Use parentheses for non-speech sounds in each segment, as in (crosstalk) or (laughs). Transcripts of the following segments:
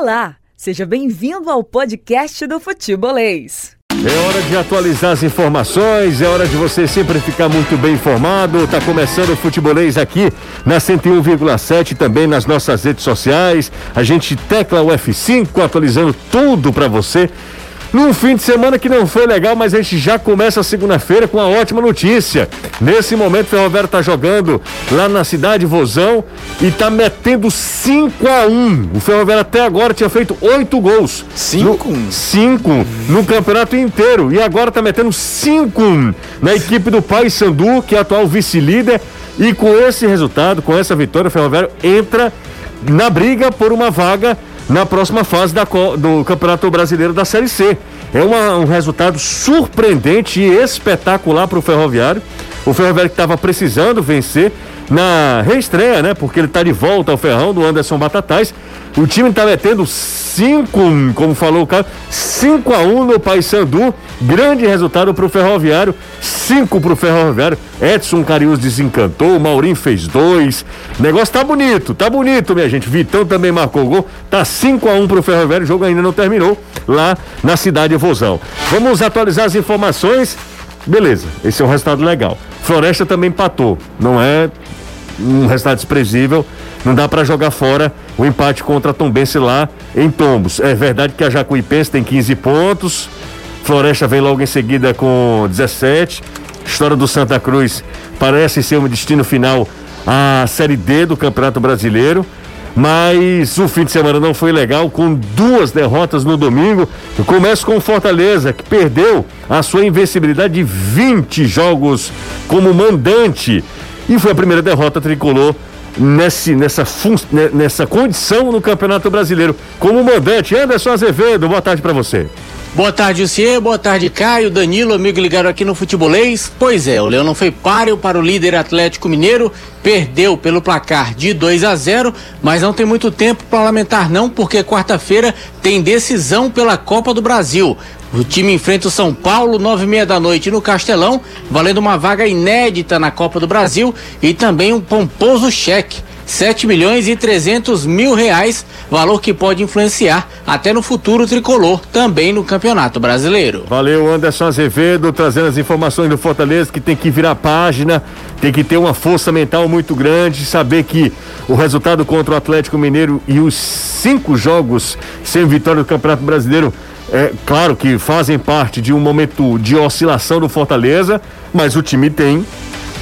Olá, seja bem-vindo ao podcast do Futebolês. É hora de atualizar as informações, é hora de você sempre ficar muito bem informado. Tá começando o Futebolês aqui na 101,7 também nas nossas redes sociais. A gente tecla o F5 atualizando tudo para você num fim de semana que não foi legal, mas a gente já começa a segunda-feira com uma ótima notícia. Nesse momento, o Ferroviário está jogando lá na cidade Vozão e está metendo 5 a 1 O Ferroviário até agora tinha feito 8 gols. 5? 5 no campeonato inteiro. E agora está metendo 5 na equipe do Paysandu, que é atual vice-líder. E com esse resultado, com essa vitória, o Ferroviário entra na briga por uma vaga na próxima fase da, do Campeonato Brasileiro da Série C. É uma, um resultado surpreendente e espetacular para o Ferroviário. O Ferroviário que estava precisando vencer na reestreia, né? Porque ele está de volta ao ferrão do Anderson Batatais. O time está metendo 5, como falou o cara, 5 a 1 no Paysandu. Grande resultado para o Ferroviário. 5 para o Ferroviário. Edson Carius desencantou, Maurinho fez dois. O negócio tá bonito, tá bonito, minha gente. Vitão também marcou gol. Tá 5 a 1 para o Ferroviário. O jogo ainda não terminou lá na cidade de Vozão. Vamos atualizar as informações. Beleza, esse é um resultado legal. Floresta também empatou. Não é um resultado desprezível. Não dá para jogar fora o empate contra a Tombense lá em Tombos. É verdade que a Jacuipense tem 15 pontos. Floresta vem logo em seguida com 17. História do Santa Cruz parece ser um destino final à Série D do Campeonato Brasileiro. Mas o fim de semana não foi legal, com duas derrotas no domingo. Eu começo com o Fortaleza, que perdeu a sua invencibilidade de 20 jogos como mandante e foi a primeira derrota tricolor nesse, nessa, nessa condição no Campeonato Brasileiro. Como mandante, Anderson Azevedo, boa tarde para você. Boa tarde, Lucier. Boa tarde, Caio, Danilo, amigo ligado aqui no Futebolês. Pois é, o Leão não foi páreo para o líder Atlético Mineiro, perdeu pelo placar de 2 a 0, mas não tem muito tempo para lamentar não, porque quarta-feira tem decisão pela Copa do Brasil. O time enfrenta o São Paulo, nove e meia da noite no Castelão, valendo uma vaga inédita na Copa do Brasil e também um pomposo cheque. 7 milhões e 300 mil reais, valor que pode influenciar até no futuro tricolor, também no Campeonato Brasileiro. Valeu, Anderson Azevedo, trazendo as informações do Fortaleza, que tem que virar página, tem que ter uma força mental muito grande, saber que o resultado contra o Atlético Mineiro e os cinco jogos sem vitória do Campeonato Brasileiro é claro que fazem parte de um momento de oscilação do Fortaleza, mas o time tem,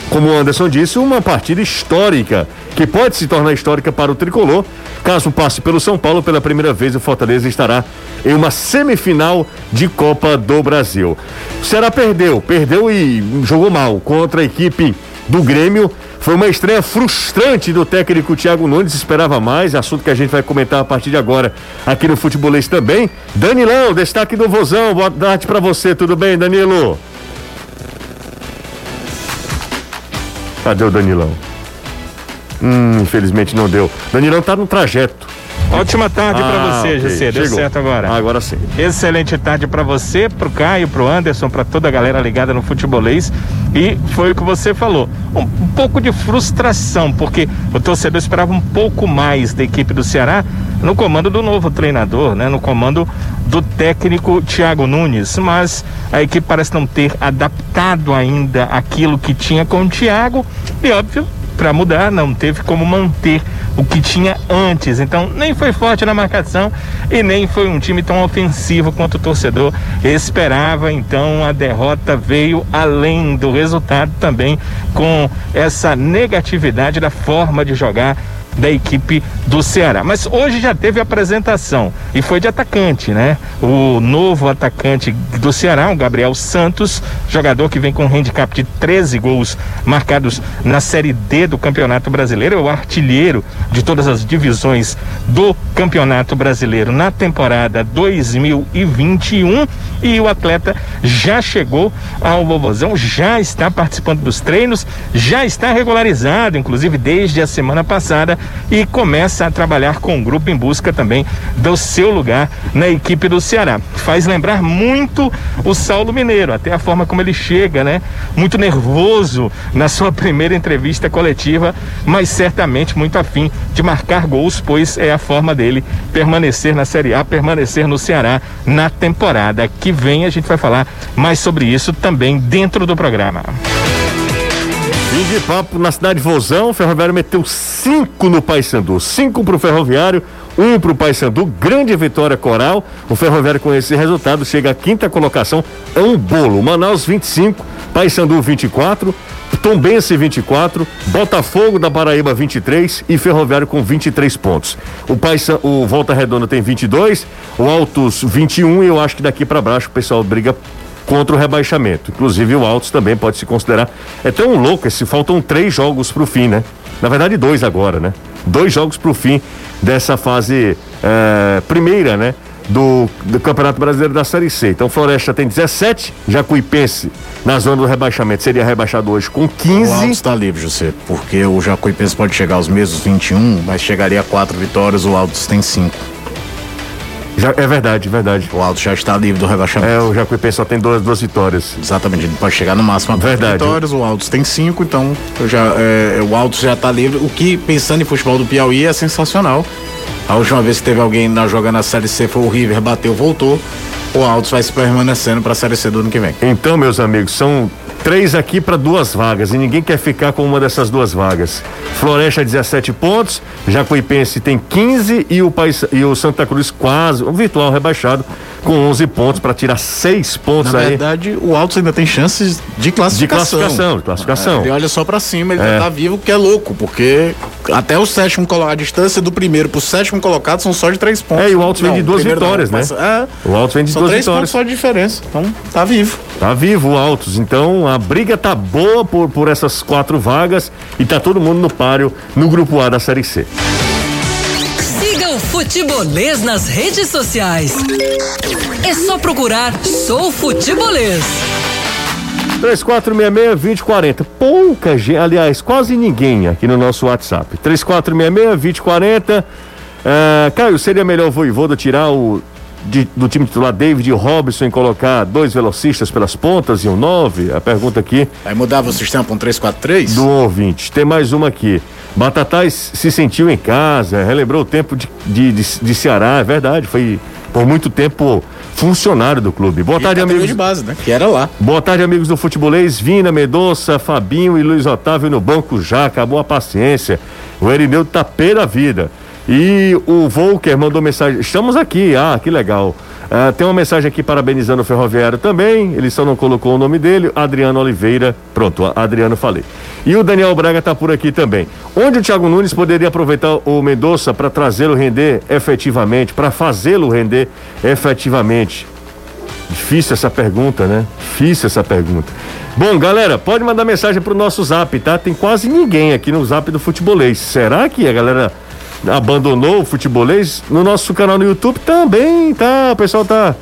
como o Anderson disse, uma partida histórica, que pode se tornar histórica para o tricolor. Caso passe pelo São Paulo pela primeira vez, o Fortaleza estará em uma semifinal de Copa do Brasil. O Ceará perdeu, perdeu e jogou mal contra a equipe do Grêmio. Foi uma estreia frustrante do técnico Thiago Nunes, esperava mais, assunto que a gente vai comentar a partir de agora aqui no Futebolês também. Danilão, destaque do Vozão, boa tarde para você, tudo bem, Danilo? Cadê o Danilão? Hum, infelizmente não deu. Danilão tá no trajeto. Ótima tarde ah, para você, okay. Deu Chegou. certo agora. Agora sim. Excelente tarde para você, pro Caio, pro Anderson, para toda a galera ligada no futebolês. E foi o que você falou. Um, um, pouco de frustração, porque o torcedor esperava um pouco mais da equipe do Ceará no comando do novo treinador, né? No comando do técnico Thiago Nunes. Mas a equipe parece não ter adaptado ainda aquilo que tinha com o Thiago. E óbvio, para mudar, não teve como manter o que tinha antes. Então, nem foi forte na marcação e nem foi um time tão ofensivo quanto o torcedor esperava. Então, a derrota veio além do resultado também com essa negatividade da forma de jogar da equipe do Ceará. Mas hoje já teve apresentação e foi de atacante, né? O novo atacante do Ceará, o Gabriel Santos, jogador que vem com um handicap de 13 gols marcados na Série D do Campeonato Brasileiro, é o artilheiro de todas as divisões do Campeonato Brasileiro na temporada 2021 e o atleta já chegou ao Vovozão, já está participando dos treinos, já está regularizado, inclusive desde a semana passada e começa a trabalhar com o grupo em busca também do seu lugar na equipe do Ceará. Faz lembrar muito o Saulo Mineiro, até a forma como ele chega, né? Muito nervoso na sua primeira entrevista coletiva, mas certamente muito afim de marcar gols, pois é a forma dele ele permanecer na Série A, permanecer no Ceará na temporada que vem. A gente vai falar mais sobre isso também dentro do programa. Fim de papo na cidade de Vozão, o Ferroviário meteu cinco no Paysandu, cinco pro Ferroviário, um pro Paysandu, grande vitória coral. O Ferroviário com esse resultado chega à quinta colocação, é um bolo. Manaus 25, Paysandu 24, Tombense 24, Botafogo da Paraíba 23 e Ferroviário com 23 pontos. O Paysan, o Volta Redonda tem 22, o Altos 21 e eu acho que daqui para baixo o pessoal briga contra o rebaixamento. Inclusive o Altos também pode se considerar. É tão louco esse, faltam três jogos para o fim, né? Na verdade, dois agora, né? Dois jogos para o fim dessa fase é, primeira, né? Do, do, Campeonato Brasileiro da Série C. Então, Floresta tem 17, Jacuipense na zona do rebaixamento seria rebaixado hoje com 15. O Altos está livre, José, porque o Jacuipense pode chegar aos mesmos 21, mas chegaria a quatro vitórias, o Altos tem cinco. Já, é verdade, verdade. O Alto já está livre do rebaixamento. É, o Jacuipense só tem duas, duas vitórias. Exatamente, ele pode chegar no máximo a verdade. vitórias, o Alto tem cinco, então já, é, o Alto já está livre. O que, pensando em futebol do Piauí, é sensacional. A última vez que teve alguém na jogando na Série C foi o River, bateu, voltou. O Altos vai se permanecendo para a Série C do ano que vem. Então, meus amigos, são três aqui para duas vagas e ninguém quer ficar com uma dessas duas vagas. Floresta 17 pontos, Jacuipense tem 15 e o, Pais, e o Santa Cruz quase, um virtual rebaixado com 11 pontos para tirar seis pontos Na aí. Na verdade, o Altos ainda tem chances de classificação. De classificação, de classificação. É, ele olha só para cima, ele é. tá vivo, que é louco, porque até o sétimo colocado, a distância do primeiro pro sétimo colocado são só de três pontos. É, e o Altos vem de duas vitórias, não, né? É, o Altos vem de são duas três vitórias. pontos só de diferença. Então, tá vivo. Tá vivo o Altos. Então, a briga tá boa por, por essas quatro vagas e tá todo mundo no páreo no grupo A da Série C. Futebolês nas redes sociais. É só procurar Sou Futebolês. 3466-2040. Pouca gente, aliás, quase ninguém aqui no nosso WhatsApp. 3466-2040. Uh, Caio, seria melhor o Voivoda tirar o de, do time titular David Robson e colocar dois velocistas pelas pontas e um 9? A pergunta aqui. Aí mudava o sistema para um 3-4-3? Do ouvinte. Tem mais uma aqui. Batatais se sentiu em casa, relembrou o tempo de, de, de, de Ceará, é verdade. Foi por muito tempo funcionário do clube. Boa e tarde, amigos. de base, né? Que era lá. Boa tarde, amigos do futebolês. Vina, Medoça, Fabinho e Luiz Otávio no banco já. Acabou a paciência. O Erineu tá pé da vida. E o Volker mandou mensagem. Estamos aqui. Ah, que legal. Uh, tem uma mensagem aqui parabenizando o Ferroviário também. Ele só não colocou o nome dele. Adriano Oliveira. Pronto, Adriano falei. E o Daniel Braga está por aqui também. Onde o Thiago Nunes poderia aproveitar o Mendonça para trazê-lo render efetivamente, para fazê-lo render efetivamente? Difícil essa pergunta, né? Difícil essa pergunta. Bom, galera, pode mandar mensagem pro nosso zap, tá? Tem quase ninguém aqui no zap do futebolês. Será que a galera abandonou o futebolês? No nosso canal no YouTube também, tá? O pessoal tá,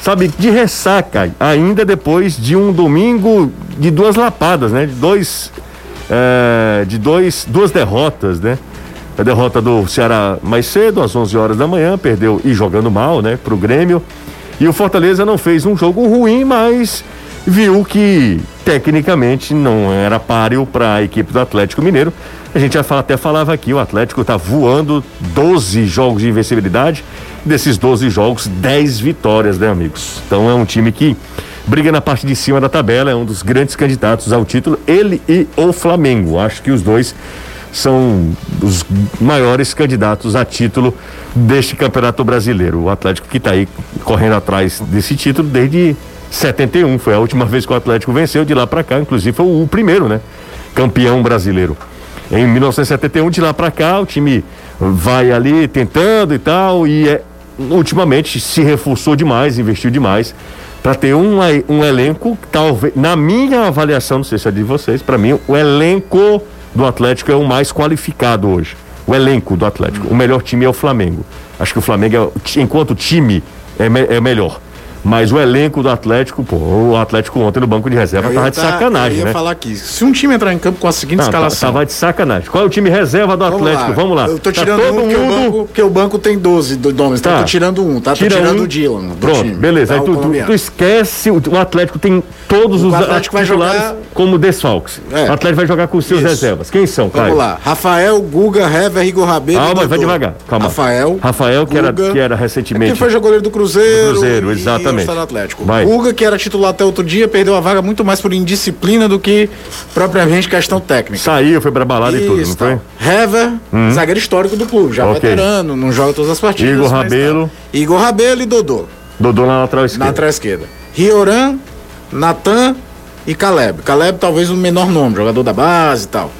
sabe, de ressaca, ainda depois de um domingo de duas lapadas, né? De dois. É, de dois, duas derrotas, né? A derrota do Ceará mais cedo, às 11 horas da manhã, perdeu e jogando mal, né, pro Grêmio. E o Fortaleza não fez um jogo ruim, mas viu que tecnicamente não era páreo para a equipe do Atlético Mineiro. A gente até falava aqui, o Atlético está voando 12 jogos de invencibilidade. Desses 12 jogos, 10 vitórias, né, amigos? Então é um time que briga na parte de cima da tabela, é um dos grandes candidatos ao título, ele e o Flamengo. Acho que os dois são os maiores candidatos a título deste Campeonato Brasileiro. O Atlético que está aí correndo atrás desse título desde 71, foi a última vez que o Atlético venceu, de lá para cá, inclusive foi o primeiro, né? Campeão brasileiro. Em 1971, de lá para cá, o time vai ali tentando e tal, e é, ultimamente se reforçou demais, investiu demais para ter um, um elenco, talvez, na minha avaliação, não sei se é de vocês, para mim, o elenco do Atlético é o mais qualificado hoje. O elenco do Atlético. O melhor time é o Flamengo. Acho que o Flamengo, é, enquanto time, é, me, é melhor. Mas o elenco do Atlético, pô, o Atlético ontem no banco de reserva Eu tava de tá- sacanagem, eu ia né? falar aqui. Se um time entrar em campo com a seguinte Não, tá- escalação. tava de sacanagem. Qual é o time reserva do Atlético? Vamos lá. Eu tô Tá tirando todo um, porque, o mundo- banco, porque o banco tem 12 do nomes, então Tá. eu tô tirando um, tá? Tira tô tirando um. o Dylan. Pronto, time, beleza. tá? Aí tu, tu- tu esquece, o, Atlético tem todos O os Atlético vai jogar- como desfalques. É. O Atlético vai jogar com os seus Isso. reservas. Quem são, Caio? Vamos lá. Rafael, Guga, Hever, Igor Rabelo. Calma, vai devagar. Calma. Rafael. Rafael, que era, Guga. que era É recentemente. porque foi jogador do Cruzeiro. Do Cruzeiro, e- exatamente. E está no Atlético. Vai. Guga, que era titular até outro dia, perdeu a vaga muito mais por indisciplina do que propriamente questão técnica. Saiu, foi pra balada e tudo, não Isso, foi? tá. Hever, zagueiro histórico do clube, já Ok. veterano, não joga todas as partidas. Igor tá. Rabelo. Igor Rabelo e Dodô, Dodô na lateral na esquerda. lateral esquerda. Rioran, Natan e Caleb. Caleb talvez o menor nome, jogador da base e tal.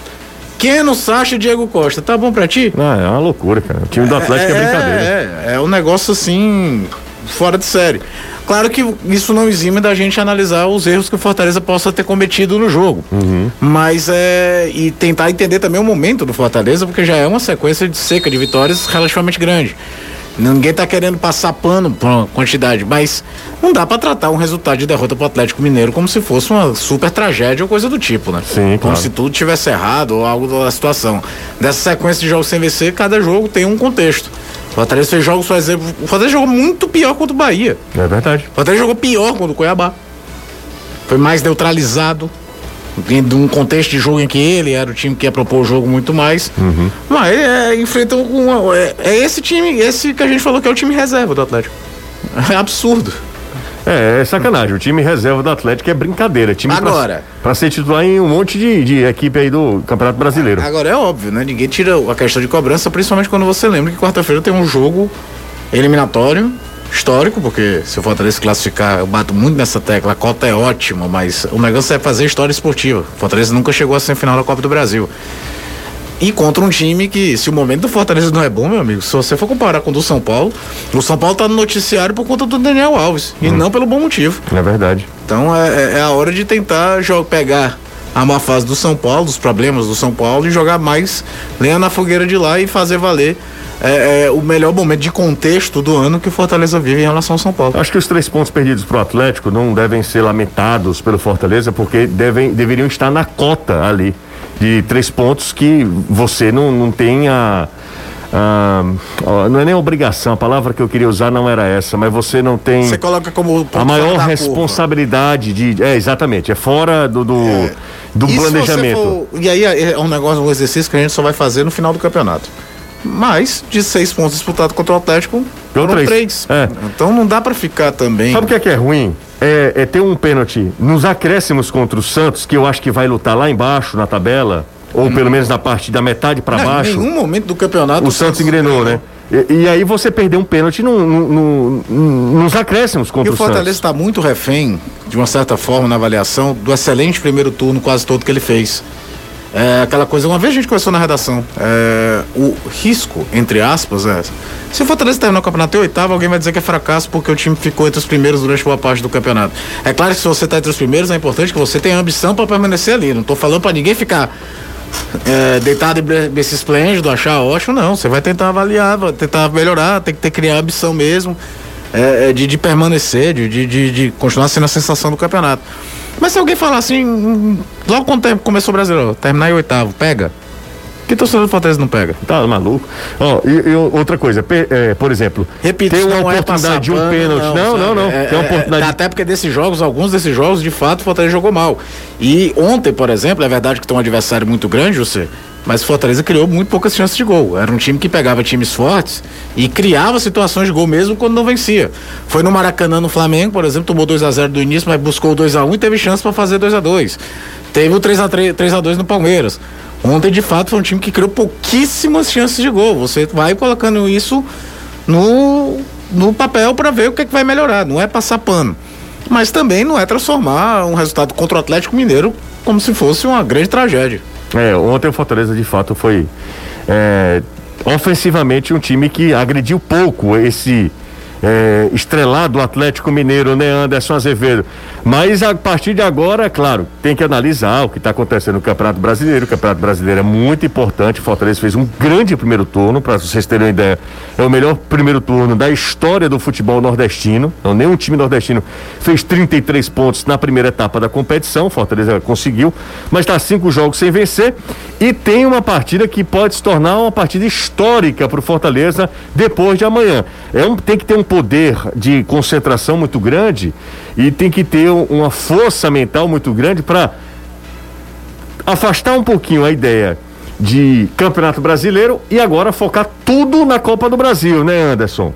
Keno, Sacha e Diego Costa. Tá bom pra ti? Ah, é uma loucura, cara. O time do Atlético é, brincadeira. É, é um negócio assim, fora de série. Claro que isso não exime da gente analisar os erros que o Fortaleza possa ter cometido no jogo. Uhum. Mas é. E tentar entender também o momento do Fortaleza, porque já é uma sequência de seca de vitórias relativamente grande. Ninguém tá querendo passar pano pra uma quantidade, mas não dá pra tratar um resultado de derrota pro Atlético Mineiro como se fosse uma super tragédia ou coisa do tipo, né? Sim, Como claro. se tudo tivesse errado ou algo da situação. Dessa sequência de jogos sem vencer, cada jogo tem um contexto. O Fortaleza fez jogos, por exemplo, o Fortaleza jogou muito pior contra o Bahia. É verdade. O Fortaleza jogou pior contra o Cuiabá. Foi mais neutralizado. De um contexto de jogo em que ele era o time que ia propor o jogo muito mais. Uhum. Mas é, enfrenta uma. É, é esse time, esse que a gente falou que é o time reserva do Atlético. É absurdo. É, é sacanagem. O time reserva do Atlético é brincadeira. Time pra- Agora. Pra, ser titular em um monte de, de equipe aí do Campeonato Brasileiro. Agora é óbvio, né? Ninguém tira a questão de cobrança, principalmente quando você lembra que quarta-feira tem um jogo eliminatório histórico, porque se o Fortaleza classificar, eu bato muito nessa tecla, a cota é ótima, mas o negócio é fazer história esportiva. O Fortaleza nunca chegou à semifinal da Copa do Brasil. E contra um time que, se o momento do Fortaleza não é bom, meu amigo, se você for comparar com o do São Paulo, o São Paulo tá no noticiário por conta do Daniel Alves, e não pelo bom motivo. É verdade. Então é, é- é a hora de tentar jo- pegar a má fase do São Paulo, dos problemas do São Paulo e jogar mais lenha na fogueira de lá e fazer valer é, é, o melhor momento de contexto do ano que o Fortaleza vive em relação ao São Paulo. Acho que os três pontos perdidos pro Atlético não devem ser lamentados pelo Fortaleza, porque devem, deveriam estar na cota ali de três pontos que você não, não tem a. a- ó, não é nem obrigação, a palavra que eu queria usar não era essa, mas você não tem Você coloca como a maior da curva. responsabilidade de. É, exatamente, é fora do, do, do se você planejamento. for- e aí é um negócio, um exercício que a gente só vai fazer no final do campeonato. Mas, de seis pontos disputados contra o Atlético, foram três. três. É. Então não dá pra ficar também. Sabe o que é que é ruim? É, é ter um pênalti nos acréscimos contra o Santos, que eu acho que vai lutar lá embaixo na tabela, ou pelo menos na parte da metade para baixo. Em nenhum momento do campeonato O Santos engrenou, né? E, e aí você perdeu um pênalti no, no- no- no- nos acréscimos E contra o o, Fortaleza está muito refém, de uma certa forma, na avaliação, do excelente primeiro turno quase todo que ele fez. É aquela coisa, uma vez a gente conversou na redação, é, o risco, entre aspas, é. Se o Fortaleza terminar o campeonato em oitavo, alguém vai dizer que é fracasso porque o time ficou entre os primeiros durante boa parte do campeonato. É claro que se você está entre os primeiros, é importante que você tenha ambição para permanecer ali. Não estou falando para ninguém ficar é, deitado e bre- berço esplêndido, achar ótimo, não. Você vai tentar avaliar, vai tentar melhorar, tem que ter criar ambição mesmo é, é, de, de permanecer, de, de, de, de continuar sendo a sensação do campeonato. Mas se alguém falar assim, hum, logo quando começou o Brasileiro, terminar em oitavo, pega. Que torcedor do Fortaleza não pega? Tá maluco? Ó, e, e outra coisa, pe- é, por exemplo, Repito, tem uma não é oportunidade passar de um pano, pênalti. Não, não, sabe? não. É, tem uma é, oportunidade. Até porque desses jogos, alguns desses jogos, de fato, o Fortaleza jogou mal. E ontem, por exemplo, é verdade que tem um adversário muito grande, você. Mas o Fortaleza criou muito poucas chances de gol. Era um time que pegava times fortes e criava situações de gol mesmo quando não vencia. Foi no Maracanã, no Flamengo, por exemplo, tomou 2 a 0 do início, mas buscou o 2 a 1 e teve chance para fazer 2 a 2 Teve o 3 a 3 3 a 2 no Palmeiras. Ontem, de fato, foi um time que criou pouquíssimas chances de gol. Você vai colocando isso no, no papel para ver o que, é que vai melhorar. Não é passar pano. Mas também não é transformar um resultado contra o Atlético Mineiro como se fosse uma grande tragédia. É, ontem o Fortaleza de fato foi é, ofensivamente um time que agrediu pouco esse é, estrelado Atlético Mineiro, né, Anderson Azevedo? Mas a partir de agora, é claro, tem que analisar o que está acontecendo no Campeonato Brasileiro. O Campeonato Brasileiro é muito importante. Fortaleza fez um grande primeiro turno, para vocês terem uma ideia. É o melhor primeiro turno da história do futebol nordestino. Não, nenhum time nordestino fez 33 pontos na primeira etapa da competição. Fortaleza conseguiu, mas está cinco jogos sem vencer e tem uma partida que pode se tornar uma partida histórica para o Fortaleza depois de amanhã. É um, tem que ter um poder de concentração muito grande e tem que ter uma força mental muito grande para afastar um pouquinho a ideia de Campeonato Brasileiro e agora focar tudo na Copa do Brasil, né, Anderson?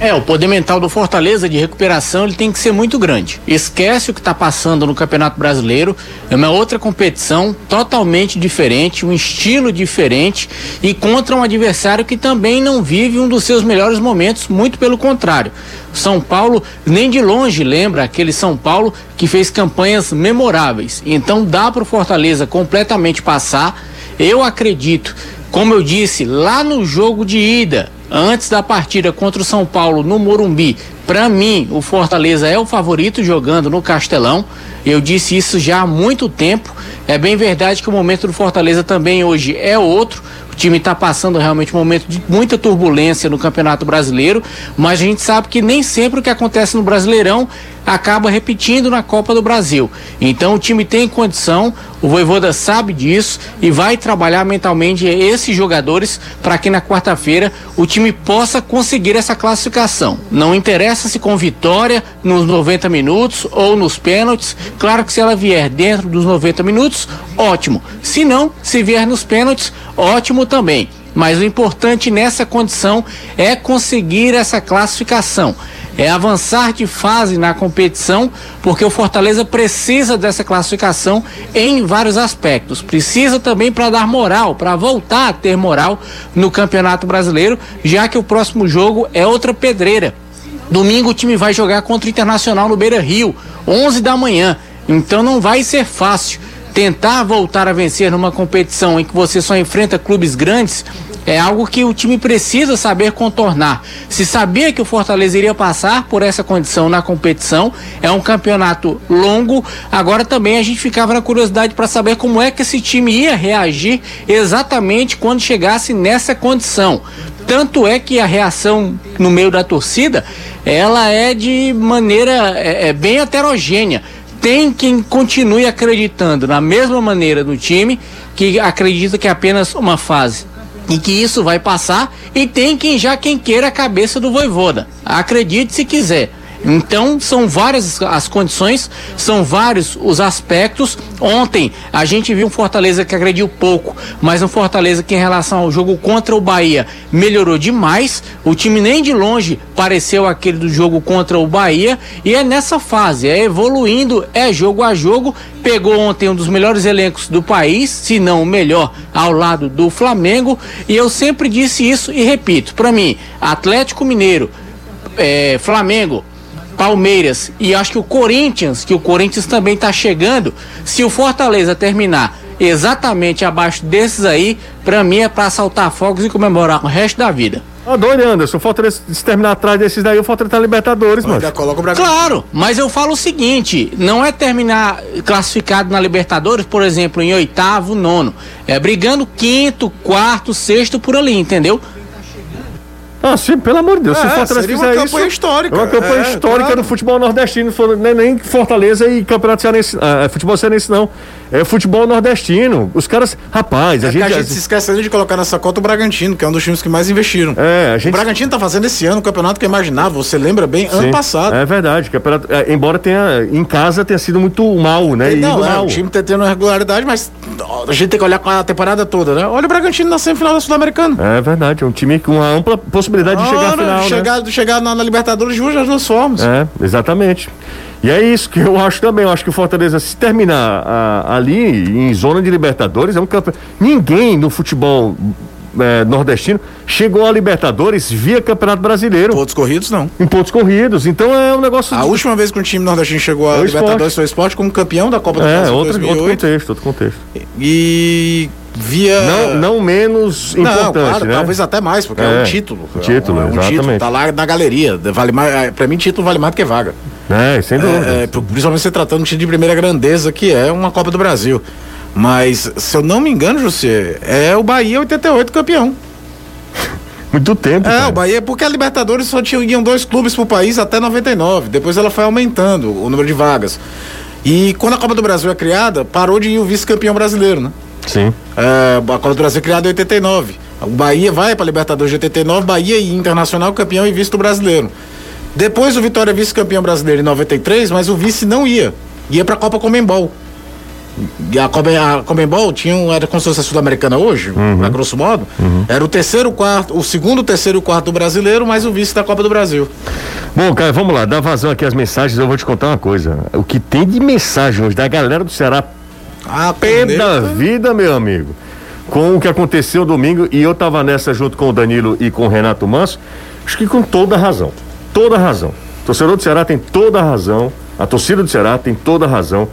É, o poder mental do Fortaleza de recuperação ele tem que ser muito grande. Esquece o que está passando no Campeonato Brasileiro, é uma outra competição totalmente diferente, um estilo diferente e contra um adversário que também não vive um dos seus melhores momentos, muito pelo contrário. São Paulo nem de longe lembra aquele São Paulo que fez campanhas memoráveis. Então dá para o Fortaleza completamente passar. Eu acredito, como eu disse lá no jogo de ida, antes da partida contra o São Paulo no Morumbi, para mim o Fortaleza é o favorito jogando no Castelão. Eu disse isso já há muito tempo. É bem verdade que o momento do Fortaleza também hoje é outro. O time está passando realmente um momento de muita turbulência no Campeonato Brasileiro, mas a gente sabe que nem sempre o que acontece no Brasileirão acaba repetindo na Copa do Brasil. Então o time tem condição, o Voivoda sabe disso e vai trabalhar mentalmente esses jogadores para que na quarta-feira o time possa conseguir essa classificação. Não interessa se com vitória nos 90 minutos ou nos pênaltis. Claro que se ela vier dentro dos 90 minutos, ótimo. Se não, se vier nos pênaltis, ótimo também. Mas o importante nessa condição é conseguir essa classificação é avançar de fase na competição, porque o Fortaleza precisa dessa classificação em vários aspectos. Precisa também para dar moral, para voltar a ter moral no Campeonato Brasileiro, já que o próximo jogo é outra pedreira. Domingo o time vai jogar contra o Internacional no Beira Rio, 11 da manhã. Então não vai ser fácil tentar voltar a vencer numa competição em que você só enfrenta clubes grandes é algo que o time precisa saber contornar. Se sabia que o Fortaleza iria passar por essa condição na competição, é um campeonato longo. Agora também a gente ficava na curiosidade para saber como é que esse time ia reagir exatamente quando chegasse nessa condição. Tanto é que a reação no meio da torcida, ela é de maneira é, é bem heterogênea tem quem continue acreditando na mesma maneira no time, que acredita que é apenas uma fase e que isso vai passar e tem quem já quem queira a cabeça do Voivoda. Acredite se quiser. Então, são várias as condições, são vários os aspectos. Ontem a gente viu um Fortaleza que agrediu pouco, mas um Fortaleza que, em relação ao jogo contra o Bahia, melhorou demais. O time nem de longe pareceu aquele do jogo contra o Bahia, e é nessa fase, é evoluindo, é jogo a jogo. Pegou ontem um dos melhores elencos do país, se não o melhor, ao lado do Flamengo, e eu sempre disse isso e repito: para mim, Atlético Mineiro, é, Flamengo, Palmeiras e acho que o Corinthians, que o Corinthians também está chegando, se o Fortaleza terminar exatamente abaixo desses aí, para mim é para saltar fogos e comemorar o resto da vida. Tá doido, Anderson. O Fortaleza, se terminar atrás desses daí, o Fortaleza tá Libertadores, mano. Já coloca o Claro, mas eu falo o seguinte: não é terminar classificado na Libertadores, por exemplo, em oitavo, nono. É brigando quinto, quarto, sexto por ali, entendeu? Ah, sim, pelo amor de Deus. É, se Fortaleza seria uma campanha isso, histórica. É uma campanha é, histórica claro. do futebol nordestino. Nem, nem Fortaleza e Campeonato Cearense. Ah, futebol Cearense, não é futebol nordestino. Os caras, rapaz, é a gente. A gente se esquecendo de colocar nessa conta o Bragantino, que é um dos times que mais investiram. É, gente... O Bragantino tá fazendo esse ano o campeonato que eu imaginava, você lembra bem, Sim, ano passado. É verdade, campeonato, é, embora tenha em casa tenha sido muito mal, né? Não, é, mal. o time tá tendo regularidade, mas a gente tem que olhar com a temporada toda, né? Olha o Bragantino na semifinal da Sul-Americana. É verdade, é um time com uma ampla possibilidade de chegar à final. Chegar, né? chegar na, na Libertadores de das duas formas. É, exatamente. E é isso que eu acho também. Eu acho que o Fortaleza, se terminar a, ali em zona de Libertadores, é um campeonato. Ninguém no futebol é, nordestino chegou a Libertadores via Campeonato Brasileiro. Pontos corridos, não. Em pontos corridos. Então é um negócio. A de... última vez que um time nordestino chegou a é Libertadores foi o esporte como campeão da Copa do é, Brasil. É, outro, outro contexto, outro contexto. E via. Não, não menos importante, claro, né? talvez até mais, porque é, É, um título. título, é um, é exatamente. título, tá lá na galeria. Vale mais, é, pra mim, título vale mais do que vaga. É, sem dúvida. É, é, principalmente você tratando de um primeira grandeza, que é uma Copa do Brasil. Mas, se eu não me engano, José, é o Bahia 88 campeão. (laughs) Muito tempo. É, cara. o Bahia, porque a Libertadores só tinham dois clubes pro país até 99. Depois ela foi aumentando o número de vagas. E quando a Copa do Brasil é criada, parou de ir o vice-campeão brasileiro, né? Sim. É, a Copa do Brasil é criada em 89. O Bahia vai para Libertadores de 89, Bahia e Internacional campeão e vice do brasileiro. Depois o Vitória é vice-campeão brasileiro em 93, mas o vice não ia. Ia para a Copa Comembol. E a, Come- a Comembol tinha um, era como se fosse a Sul-Americana hoje, a grosso modo. Era o terceiro, quarto, o segundo, terceiro e quarto do brasileiro, mais o vice da Copa do Brasil. Bom, cara, vamos lá, dá vazão aqui as mensagens, eu vou te contar uma coisa. O que tem de mensagem hoje da galera do Ceará, Ah, pé da vida, meu amigo. Com o que aconteceu domingo, e eu tava nessa junto com o Danilo e com o Renato Manso, acho que com toda razão. Toda razão. O torcedor do Ceará tem toda a razão, a torcida do Ceará tem toda a razão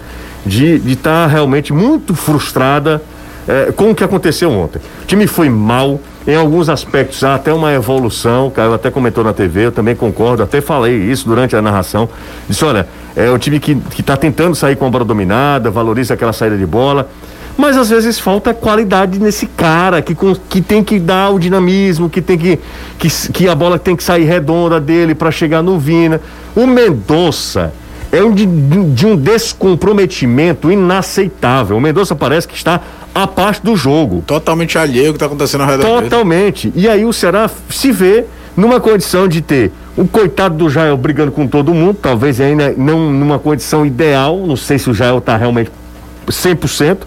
de estar realmente muito frustrada eh, com o que aconteceu ontem. O time foi mal, em alguns aspectos há até uma evolução, o Caio até comentou na TV, eu também concordo, até falei isso durante a narração. Disse, olha, é o time que está tentando sair com a bola dominada, valoriza aquela saída de bola. Mas às vezes falta qualidade nesse cara que, que tem que dar o dinamismo, que tem que, que, que a bola tem que sair redonda dele para chegar no Vina. O Mendonça é um de, de um descomprometimento inaceitável. O Mendonça parece que está a parte do jogo. Totalmente alheio ao que está acontecendo ao redor dele. Totalmente. E aí o Ceará se vê numa condição de ter o coitado do Jael brigando com todo mundo, talvez ainda não numa condição ideal, não sei se o Jael está realmente 100%.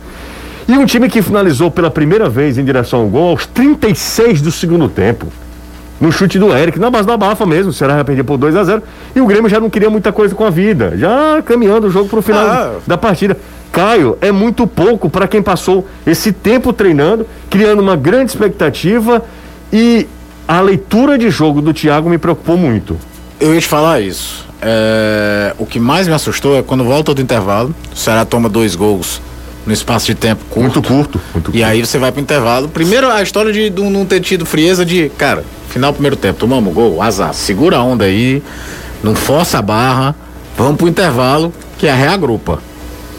E um time que finalizou pela primeira vez em direção ao gol aos 36 do segundo tempo. No chute do Eric, na base da bafa mesmo, o Ceará já perdia por 2 a 0 e o Grêmio já não queria muita coisa com a vida, já caminhando o jogo para o final Ah. da partida. Caio, é muito pouco para quem passou esse tempo treinando, criando uma grande expectativa e a leitura de jogo do Thiago me preocupou muito. Eu ia te falar isso. É, o que mais me assustou é quando volta do intervalo, o Ceará toma dois gols no espaço de tempo curto. Muito curto, muito E aí você vai pro intervalo. Primeiro a história de, de não ter tido frieza de, cara, final do primeiro tempo, tomamos gol, azar, segura a onda aí, não força a barra, vamos pro intervalo, que é reagrupa.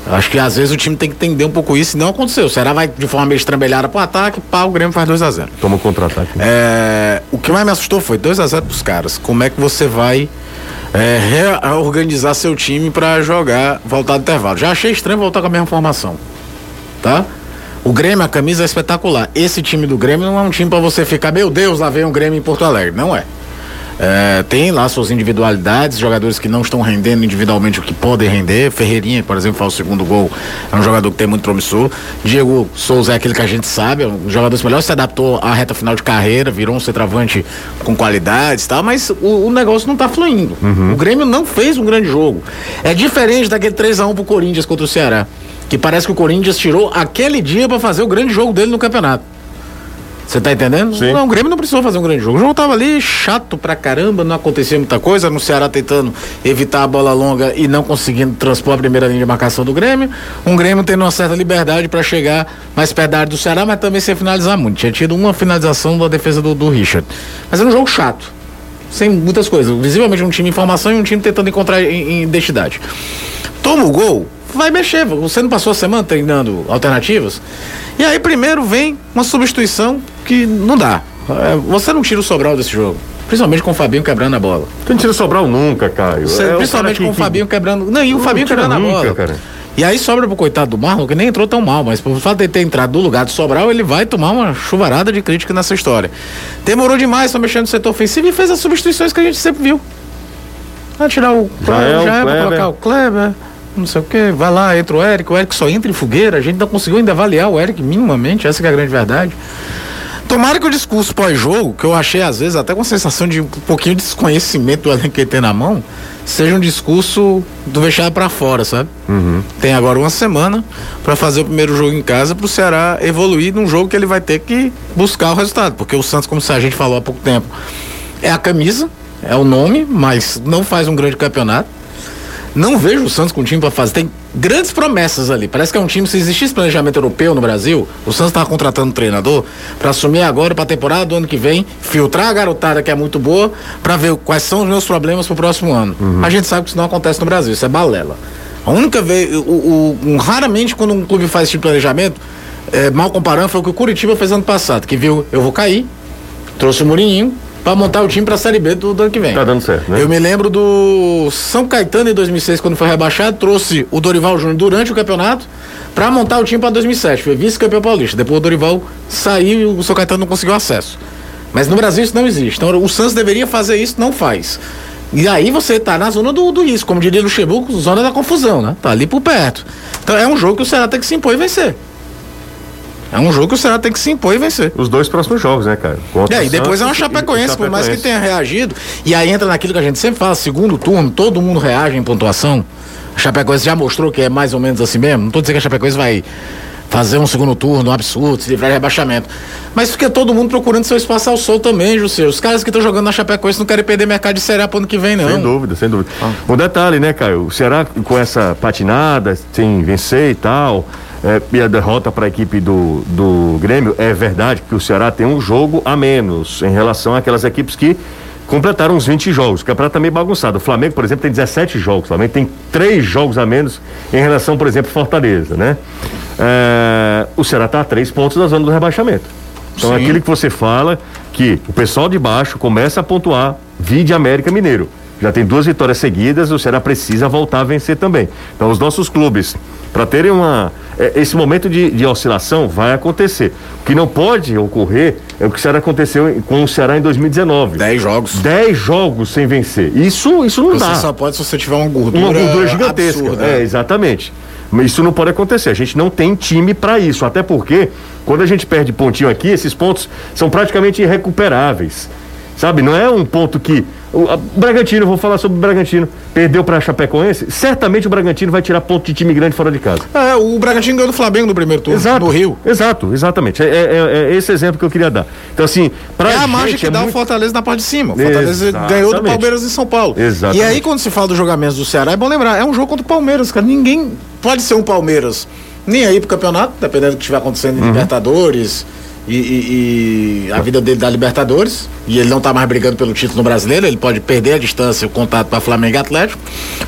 Acho que às vezes o time tem que entender um pouco isso e não aconteceu. O Ceará vai de forma meio estrambelhada pro ataque, pá, o Grêmio faz 2 a 0 Toma o contra-ataque. é, o que mais me assustou foi 2 a 0 pros caras. Como é que você vai é, reorganizar seu time pra jogar, voltar do intervalo? Já achei estranho voltar com a mesma formação. Tá? O Grêmio, a camisa é espetacular. Esse time do Grêmio não é um time pra você ficar, meu Deus, lá vem o Grêmio em Porto Alegre. Não é. É, tem lá suas individualidades, jogadores que não estão rendendo individualmente o que podem render. Ferreirinha, por exemplo, faz o segundo gol, é um jogador que tem muito promissor. Diego Souza é aquele que a gente sabe, é um jogador que melhor se adaptou à reta final de carreira, virou um centroavante com qualidades e tal, mas o, o negócio não tá fluindo. O Grêmio não fez um grande jogo. É diferente daquele 3 a 1 pro Corinthians contra o Ceará, que parece que o Corinthians tirou aquele dia para fazer o grande jogo dele no campeonato. Você tá entendendo? Sim. Não, o Grêmio não precisou fazer um grande jogo. O jogo tava ali chato pra caramba, não acontecia muita coisa. No Ceará tentando evitar a bola longa e não conseguindo transpor a primeira linha de marcação do Grêmio. Um Grêmio tendo uma certa liberdade pra chegar mais perto da área do Ceará, mas também sem finalizar muito. Tinha tido uma finalização da defesa do, do Richard. Mas era um jogo chato. Sem muitas coisas. Visivelmente um time em formação e um time tentando encontrar em, em identidade. Toma o gol, vai mexer. Você não passou a semana treinando alternativas? E aí primeiro vem uma substituição que não dá. É, Você não tira o Sobral desse jogo. Principalmente com o Fabinho quebrando a bola. Tu não tira Sobral nunca, Caio. Você- É o principalmente com o que- Fabinho quebrando. Não, e o Não Fabinho tira quebrando a nunca, bola. cara. E aí sobra pro coitado do Marlon, que nem entrou tão mal, mas por fato de ter entrado no lugar do Sobral, ele vai tomar uma chuvarada de crítica nessa história. Demorou demais pra mexer no setor ofensivo e fez as substituições que a gente sempre viu. Vai tirar o Jael, já é pra Kleber. colocar o Kleber, não sei o que, vai lá, entra o Eric, o Eric só entra em fogueira, a gente não conseguiu ainda avaliar o Eric minimamente, essa que é a grande verdade. Tomara que o discurso pós-jogo, que eu achei às vezes até com a sensação de um pouquinho de desconhecimento do elenco que ele tem na mão, seja um discurso do vexado pra fora, sabe? Tem agora uma semana pra fazer o primeiro jogo em casa pro Ceará evoluir num jogo que ele vai ter que buscar o resultado, porque o Santos, como a gente falou há pouco tempo, é a camisa, é o nome, mas não faz um grande campeonato. Não vejo o Santos com time para fazer. Tem grandes promessas ali. Parece que é um time, se existisse planejamento europeu no Brasil, o Santos estava contratando um treinador para assumir agora para a temporada do ano que vem, filtrar a garotada que é muito boa, para ver quais são os meus problemas para o próximo ano. Uhum. A gente sabe que isso não acontece no Brasil, isso é balela. A única vez, o, o, um, raramente quando um clube faz esse tipo de planejamento, é, mal comparando, foi o que o Curitiba fez ano passado, que viu, eu vou cair, trouxe o Murininho, para montar o time para a Série B do, do, ano que vem. Tá dando certo, né? Eu me lembro do São Caetano em 2006, quando foi rebaixado, trouxe o Dorival Júnior durante o campeonato para montar o time para 2007. Foi vice-campeão paulista. Depois o Dorival saiu e o São Caetano não conseguiu acesso. Mas no Brasil isso não existe. Então o Santos deveria fazer isso, não faz. E aí você tá na zona do, do risco, como diria Luxemburgo, zona da confusão, né? Tá ali por perto. Então é um jogo que o Ceará tem que se impor e vencer. É um jogo que o Ceará tem que se impor e vencer. Os dois próximos jogos, né, cara? Contra é, e depois Santos é uma Chapecoense, por mais que tenha reagido. E aí entra naquilo que a gente sempre fala, segundo turno, todo mundo reage em pontuação. A Chapecoense já mostrou que é mais ou menos assim mesmo. Não tô dizendo que a Chapecoense vai fazer um segundo turno, um absurdo, se livrar de rebaixamento. Mas fica todo mundo procurando seu espaço ao sol também, José. Os caras que estão jogando na Chapecoense não querem perder mercado de Ceará pro ano que vem, não. Sem dúvida, sem dúvida. Ah. Um detalhe, né, Caio? O Ceará com essa patinada, sem vencer e tal é, e a derrota para a equipe do, do Grêmio, é verdade que o Ceará tem um jogo a menos em relação àquelas equipes que completaram uns 20 jogos. O campeonato tá meio bagunçado. O Flamengo, por exemplo, tem 17 jogos. O Flamengo tem três jogos a menos em relação, por exemplo, Fortaleza, né? É, o Ceará está a três pontos da zona do rebaixamento. Então, Sim. aquilo que você fala, que o pessoal de baixo começa a pontuar, vide América Mineiro. Já tem duas vitórias seguidas, o Ceará precisa voltar a vencer também. Então, os nossos clubes, para terem uma. É, esse momento de, de, oscilação vai acontecer. O que não pode ocorrer é o que Ceará aconteceu com o Ceará em 2019. Dez jogos. Dez jogos sem vencer. Isso, isso não você dá. Você só pode se você tiver uma gordura. Uma gordura gigantesca. Absurda. É, exatamente. Mas isso não pode acontecer. A gente não tem time para isso. Até porque, quando a gente perde pontinho aqui, esses pontos são praticamente irrecuperáveis. Sabe? Não é um ponto que. O Bragantino, vou falar sobre o Bragantino, perdeu para Chapecoense. Certamente o Bragantino vai tirar ponto de time grande fora de casa. É, o Bragantino ganhou do Flamengo no primeiro turno, exato, no Rio. Exato, exatamente. É, é, é, esse exemplo que eu queria dar. Então, assim, pra É a margem que é dá muito... o Fortaleza na parte de cima. O Fortaleza exatamente. ganhou do Palmeiras em São Paulo. E aí, quando se fala dos jogamentos do Ceará, é bom lembrar, é um jogo contra o Palmeiras, cara. Ninguém pode ser um Palmeiras nem aí pro campeonato, dependendo do que estiver acontecendo em uhum. Libertadores e, e, e, a vida dele da Libertadores. E ele não tá mais brigando pelo título no brasileiro, ele pode perder a distância, o contato para Flamengo e Atlético.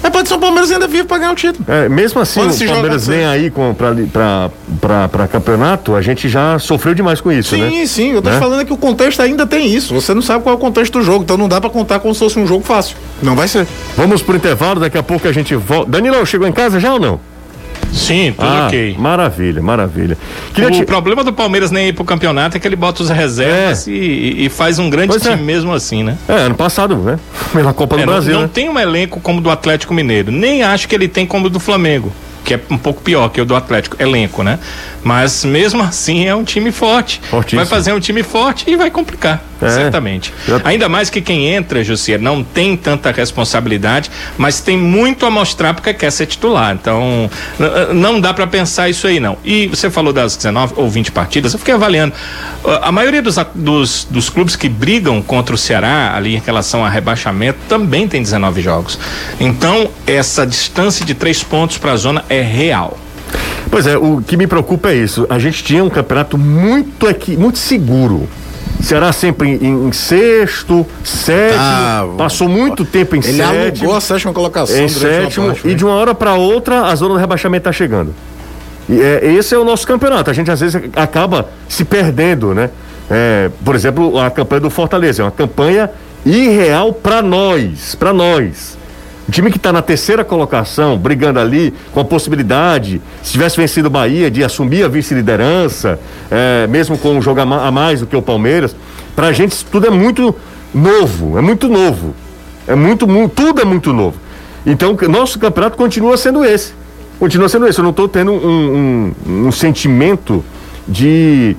Mas pode ser o Palmeiras ainda vivo para ganhar o título. É, mesmo assim, o Palmeiras vem aí para campeonato, a gente já sofreu demais com isso, sim, né? Sim, sim. Eu tô né? falando é que o contexto ainda tem isso. Você não sabe qual é o contexto do jogo, então não dá para contar como se fosse um jogo fácil. Não vai ser. Vamos pro intervalo, daqui a pouco a gente volta. Danilão, chegou em casa já ou não? Sim, tudo ah, ok. Maravilha, maravilha. Queria o te... problema do Palmeiras nem ir pro campeonato é que ele bota os reservas é. e, e, faz um grande pois é. time é. mesmo assim, né? É, ano passado, né? (laughs) Pela Copa do é, Brasil. Não, né? não tem um elenco como o do Atlético Mineiro. Nem acho que ele tem como o do Flamengo que é um pouco pior que o do Atlético, elenco, né? Mas mesmo assim é um time forte. Fortíssimo. Vai fazer um time forte e vai complicar, é. certamente. Ainda mais que quem entra, José, não tem tanta responsabilidade, mas tem muito a mostrar porque quer ser titular. Então, não dá para pensar isso aí, não. E você falou das 19 ou 20 partidas, eu fiquei avaliando. A maioria dos, dos, dos clubes que brigam contra o Ceará, ali em relação a rebaixamento, também tem 19 jogos. Então, essa distância de três pontos para a zona é real. Pois é, o que me preocupa é isso. A gente tinha um campeonato muito aqui, muito seguro. Será sempre em, em sexto, sétimo, ah, passou muito tempo em ele sétimo. Ele alugou a sétima colocação. Em sétimo, parte, e de uma hora para outra a zona do rebaixamento está chegando. E é, esse é o nosso campeonato. A gente às vezes acaba se perdendo, né? É, por exemplo, a campanha do Fortaleza é uma campanha irreal para nós, para nós. O time que está na terceira colocação, brigando ali, com a possibilidade, se tivesse vencido o Bahia, de assumir a vice-liderança, é, mesmo com um jogo a mais do que o Palmeiras, para a gente tudo é muito novo, é muito novo. É muito, muito, tudo é muito novo. Então, nosso campeonato continua sendo esse. Continua sendo esse. Eu não estou tendo um, um, um sentimento de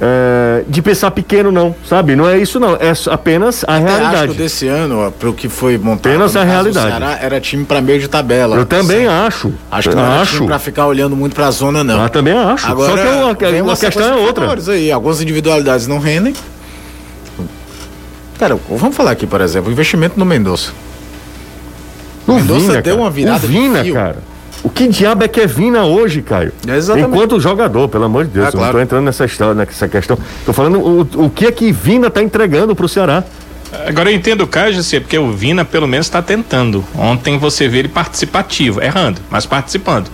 é, de pensar pequeno, não, sabe? Não é isso, não. É apenas a Até realidade. Acho que desse ano, para o que foi montado, apenas a realidade. Ceará, era time para meio de tabela. Eu também acho. Acho que não era acho. time para ficar olhando muito para a zona, não. Eu também acho. Agora, Só que eu, a, a questão é outra. Aí, algumas individualidades não rendem. Cara, vamos falar aqui, por exemplo, o investimento no Mendonça. O Mendonça deu cara. uma virada O Vina, cara. O que diabo é que é Vina hoje, Caio? Exatamente. Enquanto jogador, pelo amor de Deus. É, eu não claro. tô entrando nessa história, nessa questão. Tô falando o, o que é que Vina tá entregando pro Ceará. Agora eu entendo o Caio, José, porque o Vina pelo menos está tentando. Ontem você vê ele participativo, errando, mas participando.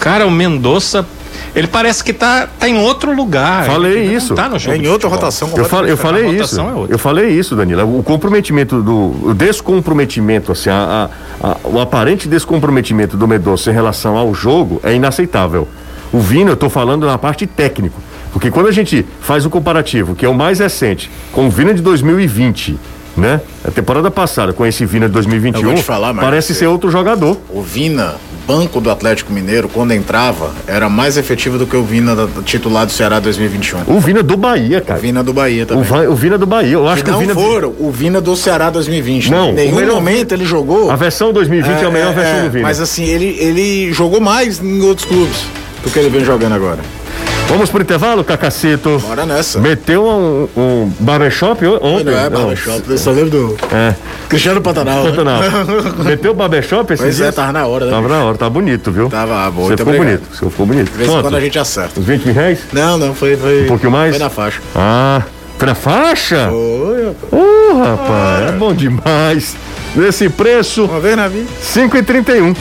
Cara, o Mendonça, ele parece que tá, tá em outro lugar. Falei Ele isso. Tá no jogo É em outra rotação Eu, fal- eu falei isso. é eu falei isso, Danila. O comprometimento do. O descomprometimento, assim, a- a- a- o aparente descomprometimento do Mendonça em relação ao jogo é inaceitável. O Vina, eu tô falando na parte técnico. Porque quando a gente faz o comparativo, que é o mais recente, com o Vina de 2020, né? A temporada passada, com esse Vina de 2021, Eu vou te falar, Marcos, parece ser outro jogador. O Vina, banco do Atlético Mineiro, quando entrava, era mais efetivo do que o Vina titular do Ceará 2021. O Vina do Bahia, cara. O Vina do Bahia O, também. Va- o Vina do Bahia. Eu acho que o não Vina. foram o Vina do Ceará 2020. Não, Em o nenhum melhor- momento ele jogou. A versão 2020 é, a melhor versão do Vina. Mas assim, ele, ele jogou mais em outros clubes do que ele vem jogando agora. Vamos pro intervalo, Cacacito? Bora nessa. Meteu um, um barbershop ontem? Não é barbershop, eu só lembro do É. Cristiano Pantanal. né? Pantanal. (laughs) Meteu o barbershop esse Pois é, tava na hora, né? Tava na hora, tá bonito, viu? Tava bom, Você ficou obrigado. bonito, você ficou bonito. De vez em quando a gente acerta. Uns 20 mil reais? Não, não, foi. foi Um pouquinho mais? Foi na faixa. Ah, foi na faixa? Oi, rapaz. Uh, rapaz, é bom demais. Nesse preço, Uma vez na vida. 5,31.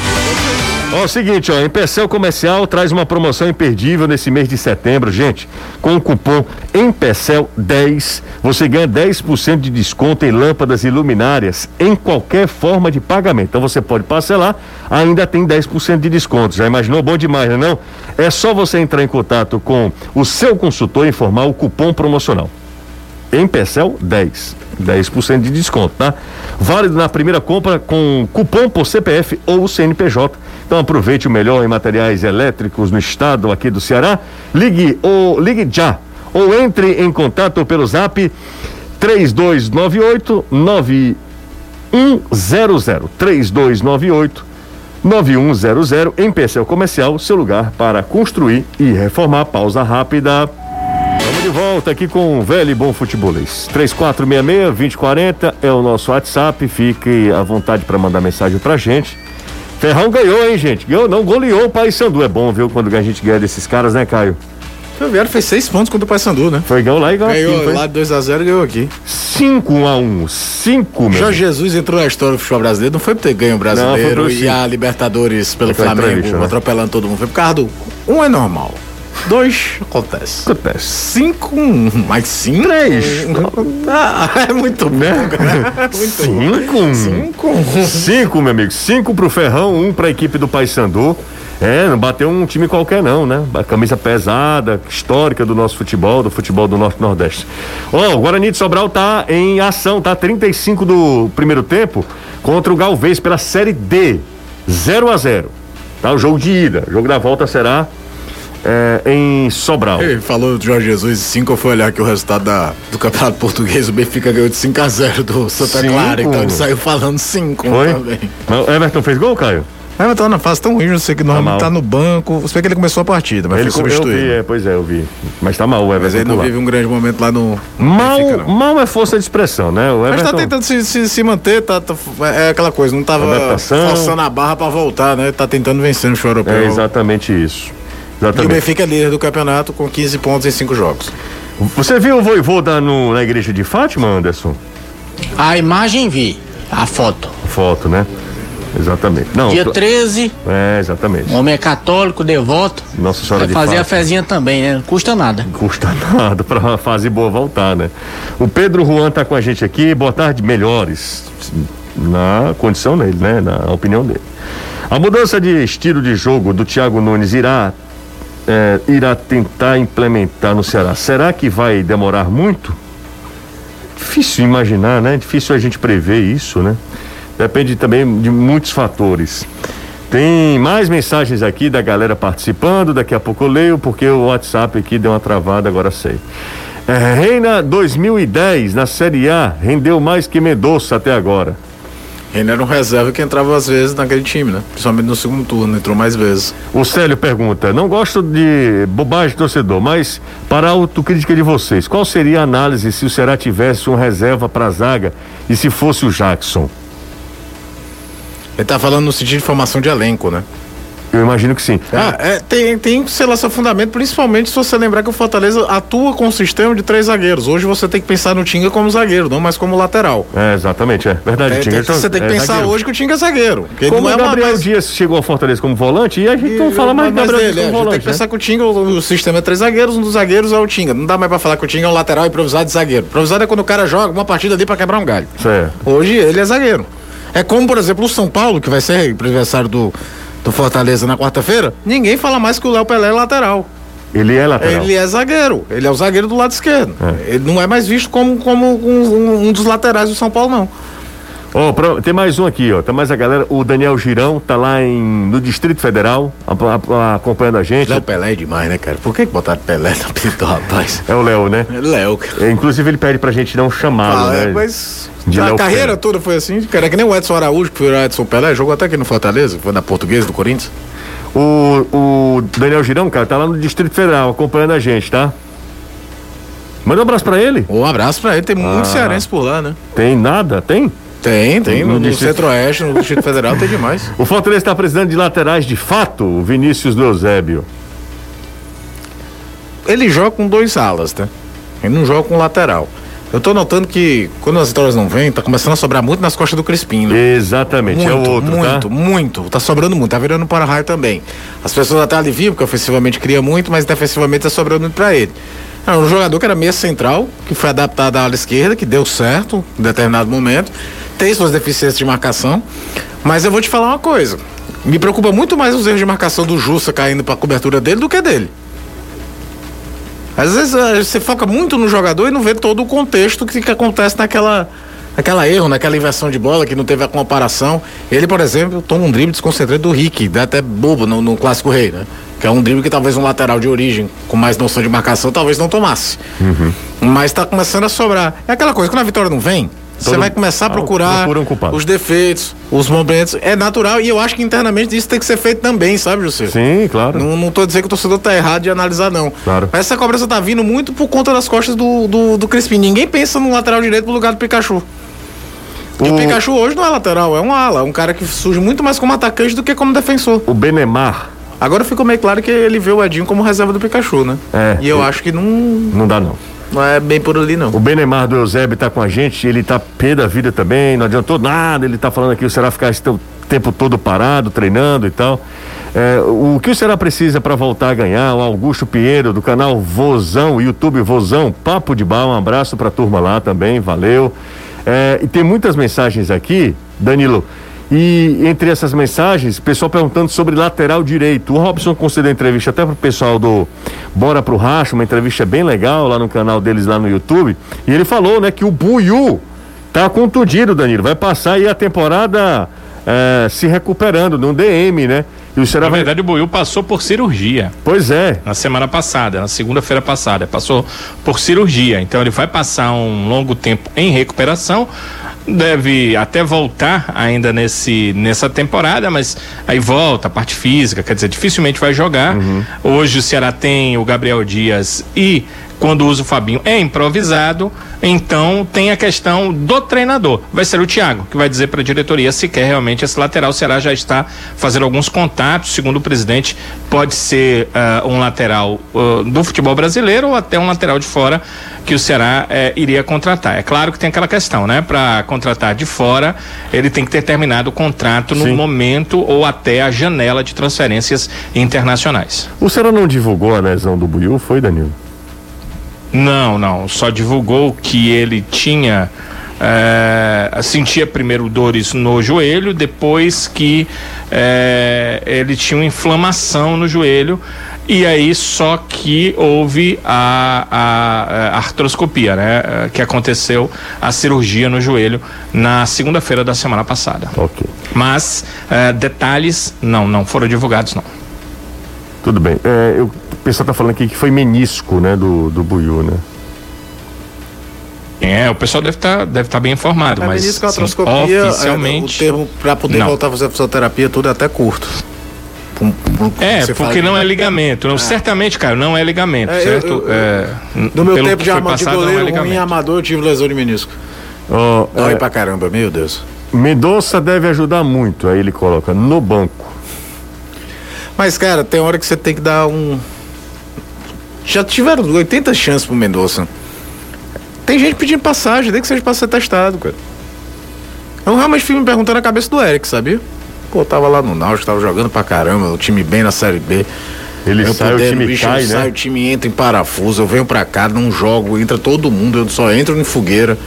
Ó, o seguinte, ó, Empecel Comercial traz uma promoção imperdível nesse mês de setembro, gente. Com o cupom Empecel10, você ganha 10% de desconto em lâmpadas e luminárias em qualquer forma de pagamento. Então você pode parcelar, ainda tem 10% de desconto. Já imaginou? Bom demais, não é não? É só você entrar em contato com o seu consultor e informar o cupom promocional. Empecel 10. 10% de desconto, tá? Válido na primeira compra com cupom por CPF ou CNPJ. Então aproveite o melhor em materiais elétricos no estado aqui do Ceará. Ligue ou ligue já ou entre em contato pelo Zap 3298 9100 3298 9100 em Empecel Comercial, seu lugar para construir e reformar. Pausa rápida. Volta aqui com o velho e bom futebolês. 3466-2040 é o nosso WhatsApp. Fique à vontade para mandar mensagem pra gente. Ferrão ganhou, hein, gente? Ganhou, não, goleou o Paysandu. É bom, viu, quando a gente ganha desses caras, né, Caio? O Ferroviário fez seis pontos contra o Paysandu, né? Foi ganhou lá e ganhou aqui. Ganhou não foi? lá de 2x0 e ganhou aqui. 5 a 1 5, meu. Jorge Jesus entrou na história do futebol brasileiro, não foi por ter ganho o Não, brasileiro por e a Libertadores pelo Foi Flamengo, entrevista, né? atropelando todo mundo. Foi por causa do. Um é normal. Dois acontece. Acontece. Cinco, mais cinco. Três. Ah, é muito bom. Né? Muito bom. 5 Cinco. Cinco, meu amigo. Cinco pro Ferrão, um pra equipe do Paysandu. É, não bateu um time qualquer não, né? A camisa pesada, histórica do nosso futebol, do futebol do Norte Nordeste. Ó, o Guarani de Sobral tá em ação, tá? 35 do primeiro tempo contra o Galvez pela Série D. 0 a 0 Tá? O jogo de ida. O jogo da volta será é, em Sobral. Ele falou do Jorge Jesus e 5, eu fui olhar aqui o resultado da, do Campeonato Português, o Benfica ganhou de 5x0 do Santa Cinco. Clara, então ele saiu falando 5 Foi? também. Mas o Everton fez gol, Caio? Mas mas tá na fase tão ruim, não sei que mal. normalmente tá no banco. Você vê que ele começou a partida, mas Ele foi eu vi, substituído. é, pois é, eu vi. Mas tá mal o Everton. Mas ele não vive um grande momento lá no. Mal, Benfica, não. mal é força de expressão, né? O Mas Everton... tá tentando se, se, se manter, tá, tá- é aquela coisa, não tava Adaptação. forçando a barra pra voltar, né? Tá tentando vencer no show europeu. É exatamente isso. E o Exatamente. Benfica é líder do campeonato com 15 pontos em 5 jogos. Você viu o Voivoda no, na igreja de Fátima, Anderson? A imagem vi, a foto. Foto, né? Exatamente. Não, Dia tô- 13, É, exatamente. o homem é católico, devoto. Nossa Senhora Vai de fazer a Fátima. fezinha também, né? Não custa nada. Custa (laughs) nada pra uma fase boa voltar, né? O Pedro Juan tá com a gente aqui. Boa tarde, melhores. Na condição dele, né? Na opinião dele. A mudança de estilo de jogo do Thiago Nunes irá, é, irá tentar implementar no Ceará. Será que vai demorar muito? Difícil imaginar, né? Difícil a gente prever isso, né? Depende também de muitos fatores. Tem mais mensagens aqui da galera participando, daqui a pouco eu leio, porque o WhatsApp aqui deu uma travada, agora sei. É, Reina 2010 na Série A rendeu mais que Mendonça até agora. Ele era um reserva que entrava às vezes naquele time, né? Principalmente no segundo turno, entrou mais vezes. O Célio pergunta: Não gosto de bobagem torcedor, mas para a autocrítica de vocês, qual seria a análise se o Ceará tivesse um reserva para a zaga e se fosse o Jackson? Ele tá falando no sentido de formação de elenco, né? Eu imagino que sim. Ah, é, tem, tem, sei lá, seu fundamento, principalmente se você lembrar que o Fortaleza atua com um sistema de três zagueiros. Hoje você tem que pensar no Tinga como zagueiro, não mais como lateral. É, exatamente, é verdade. É, Tinga, tem- você tem que é pensar zagueiro. hoje que o Tinga é zagueiro. Como é o Gabriel mais- Dias chegou ao Fortaleza como volante, e a gente não fala mais mas Gabriel dele, é, como volante. tem que né? pensar que o Tinga, o, o sistema é três zagueiros, um dos zagueiros é o Tinga. Não dá mais pra falar que o Tinga é um lateral improvisado de zagueiro. Improvisado é quando o cara joga uma partida ali pra quebrar um galho. Certo. Hoje ele é zagueiro. É como, por exemplo, o São Paulo, que vai ser adversário do, do Fortaleza na quarta-feira. Ninguém fala mais que o Léo Pelé é lateral. Ele é lateral. Ele é zagueiro. Ele é o zagueiro do lado esquerdo. Ele não é mais visto como, como um, um- um dos laterais do São Paulo, não. Ó, pra- tem mais um aqui, ó. Tem mais a galera. O Daniel Girão tá lá em, no Distrito Federal, a- a- acompanhando a gente. Léo Pelé é demais, né, cara? Por que, que botaram Pelé no apelido do rapaz? É o Léo, né? É Léo, cara. É, inclusive ele pede pra gente não chamá-lo, Ah, é, né? mas De a Léo carreira Pelé. toda foi assim, cara. É que nem o Edson Araújo, que foi o Edson Pelé, jogou até aqui no Fortaleza, foi na Portuguesa do Corinthians. O, o Daniel Girão, cara, tá lá no Distrito Federal acompanhando a gente, tá? Manda um abraço pra ele. Um abraço pra ele, tem Ah. muito cearense por lá, né? Tem nada? Tem? Tem, tem. No No, Distrito- Centro-Oeste, no Distrito Federal, tem demais. (laughs) O Fortaleza está precisando de laterais de fato, o Vinícius do Eusébio. Ele joga com dois alas, né? Ele não joga com lateral. Eu tô notando que quando as vitórias não vêm, tá começando a sobrar muito nas costas do Crispim, né? Exatamente, é o outro, muito, tá? muito. Tá sobrando muito, tá virando para raio também. As pessoas até aliviam, porque ofensivamente cria muito, mas defensivamente tá sobrando muito pra ele. É um jogador que era meia central, que foi adaptado à ala esquerda, que deu certo em determinado momento. Tem suas deficiências de marcação. Mas eu vou te falar uma coisa. Me preocupa muito mais os erros de marcação do Jussa caindo pra cobertura dele do que dele. Às vezes eh, você foca muito no jogador e não vê todo o contexto que, que acontece naquela, naquela erro, naquela inversão de bola que não teve a comparação. Ele, por exemplo, toma um drible desconcentrado do Rick, dá até bobo no, no Clássico Rei, né? Que é um drible que talvez um lateral de origem, com mais noção de marcação, talvez não tomasse. Mas tá começando a sobrar. É aquela coisa, quando a vitória não vem, você vai começar a Ah, procurar procura um os defeitos, os momentos. É natural e eu acho que internamente isso tem que ser feito também, sabe, José? Sim, claro. Não, não tô dizendo que o torcedor tá errado de analisar, não. Claro. Mas essa cobrança tá vindo muito por conta das costas do, do, do Crispim. Ninguém pensa no lateral direito pro lugar do Pikachu. E o O- Pikachu hoje não é lateral, é um ala, um cara que surge muito mais como atacante do que como defensor. O Benemar, Agora ficou meio claro que ele vê o Edinho como reserva do Pikachu, né? É. E eu acho que não, não dá não. Não é bem por ali, não. O Benemar do Eusébio tá com a gente, ele tá pé da vida também, não adiantou nada, ele tá falando aqui, o Será ficar esse tempo todo parado, treinando e tal. É, o que o Será precisa para voltar a ganhar? O Augusto Pinheiro, do canal Vozão, YouTube Vozão, Papo de Bar, um abraço pra turma lá também, valeu. É, e tem muitas mensagens aqui, Danilo, e entre essas mensagens, pessoal perguntando sobre lateral direito. O Robson concedeu entrevista até pro pessoal do Bora pro Racho, uma entrevista bem legal lá no canal deles lá no YouTube. E ele falou, né, que o Buiu tá contundido, Danilo. Vai passar aí a temporada é, se recuperando no DM, né? E o Ceará Na vai. verdade, o Buiu passou por cirurgia Pois é. na semana passada, na segunda-feira passada. Passou por cirurgia. Então ele vai passar um longo tempo em recuperação. Deve até voltar ainda nesse, nessa temporada, mas aí volta a parte física, quer dizer, dificilmente vai jogar. Hoje o Ceará tem o Gabriel Dias e quando usa o Fabinho é improvisado, então tem a questão do treinador. Vai ser o Thiago que vai dizer para a diretoria se quer realmente esse lateral. O Ceará já está fazendo alguns contatos, segundo o presidente, pode ser ah, um lateral ah, do futebol brasileiro ou até um lateral de fora que o Ceará eh, iria contratar. É claro que tem aquela questão, né? Para contratar de fora, ele tem que ter terminado o contrato no Sim. momento ou até a janela de transferências internacionais. O Ceará não divulgou a lesão do Buiu, foi, Danilo? Não, não. Só divulgou que ele tinha. eh, sentia primeiro dores no joelho, depois que eh, ele tinha uma inflamação no joelho. E aí só que houve a, a- a artroscopia, né? eh, Que aconteceu a cirurgia no joelho na segunda-feira da semana passada. Ok. Mas eh, detalhes não, não foram divulgados não. Tudo bem. É, eu- o pessoal tá falando aqui que foi menisco, né, do, do Buiu, né? É, o pessoal deve estar deve tá bem informado, Mas mas a assim, artroscopia, é, oficialmente o termo para poder não. voltar a fazer fisioterapia tudo é até curto. Pum, pum, É, porque fala- não é ligamento. Não, Certamente, cara, não é ligamento, É, eu- certo? eu- É, n- No meu pelo tempo de, arma- de é goleiro ruim ligamento. amador, eu tive lesão de menisco. Ó, Dói é, pra caramba, meu Deus. Mendonça deve ajudar muito, aí ele coloca no banco. Mas, cara, tem hora que você tem que dar um. Já tiveram 80 chances pro Mendonça. Tem gente pedindo passagem, nem que seja pra ser testado, cara. Eu realmente fico me perguntando a cabeça do Eric, sabia? Pô, tava lá no Náutico, tava jogando pra caramba, o time bem na Série B. Ele Eu sai, puder, o time bicho, cai, né? saio, o time entra em parafuso, eu venho pra cá, não jogo, entra todo mundo, eu só entro em fogueira.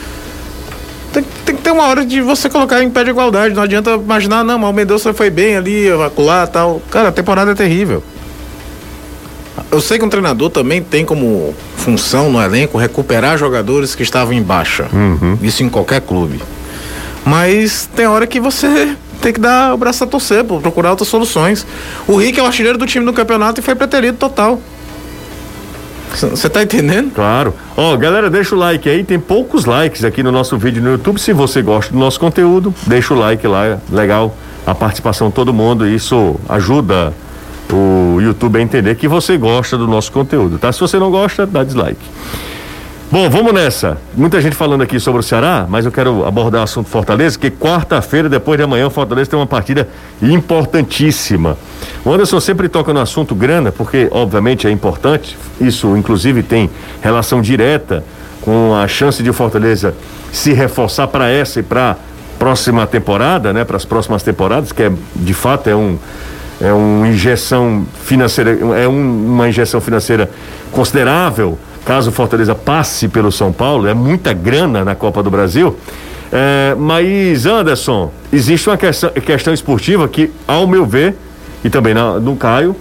Tem, tem que ter uma hora de você colocar em pé de igualdade, não adianta imaginar, não, mas o Mendonça foi bem ali, acolá tal. Cara, a temporada é terrível. Eu sei que um treinador também tem como função no elenco recuperar jogadores que estavam em baixa. Isso em qualquer clube. Mas tem hora que você tem que dar o braço a torcer, pô, procurar outras soluções. O Rick é o artilheiro do time no campeonato e foi preterido total. Você tá entendendo? Claro. Ó, galera, deixa o like aí. Tem poucos likes aqui no nosso vídeo no YouTube. Se você gosta do nosso conteúdo, deixa o like lá. é Legal a participação de todo mundo. Isso ajuda o YouTube a entender que você gosta do nosso conteúdo, tá? Se você não gosta, dá dislike. Bom, vamos nessa. Muita gente falando aqui sobre o Ceará, mas eu quero abordar o assunto Fortaleza, que quarta-feira, depois de amanhã, o Fortaleza tem uma partida importantíssima. O Anderson sempre toca no assunto grana, porque obviamente é importante. Isso, inclusive, tem relação direta com a chance de o Fortaleza se reforçar para essa e para próxima temporada, né? Para as próximas temporadas, que é de fato é um é uma injeção financeira, é um- uma injeção financeira considerável, caso o Fortaleza passe pelo São Paulo, é muita grana na Copa do Brasil. É, mas, Anderson, existe uma questão, questão esportiva que, ao meu ver, e também na, no Caio,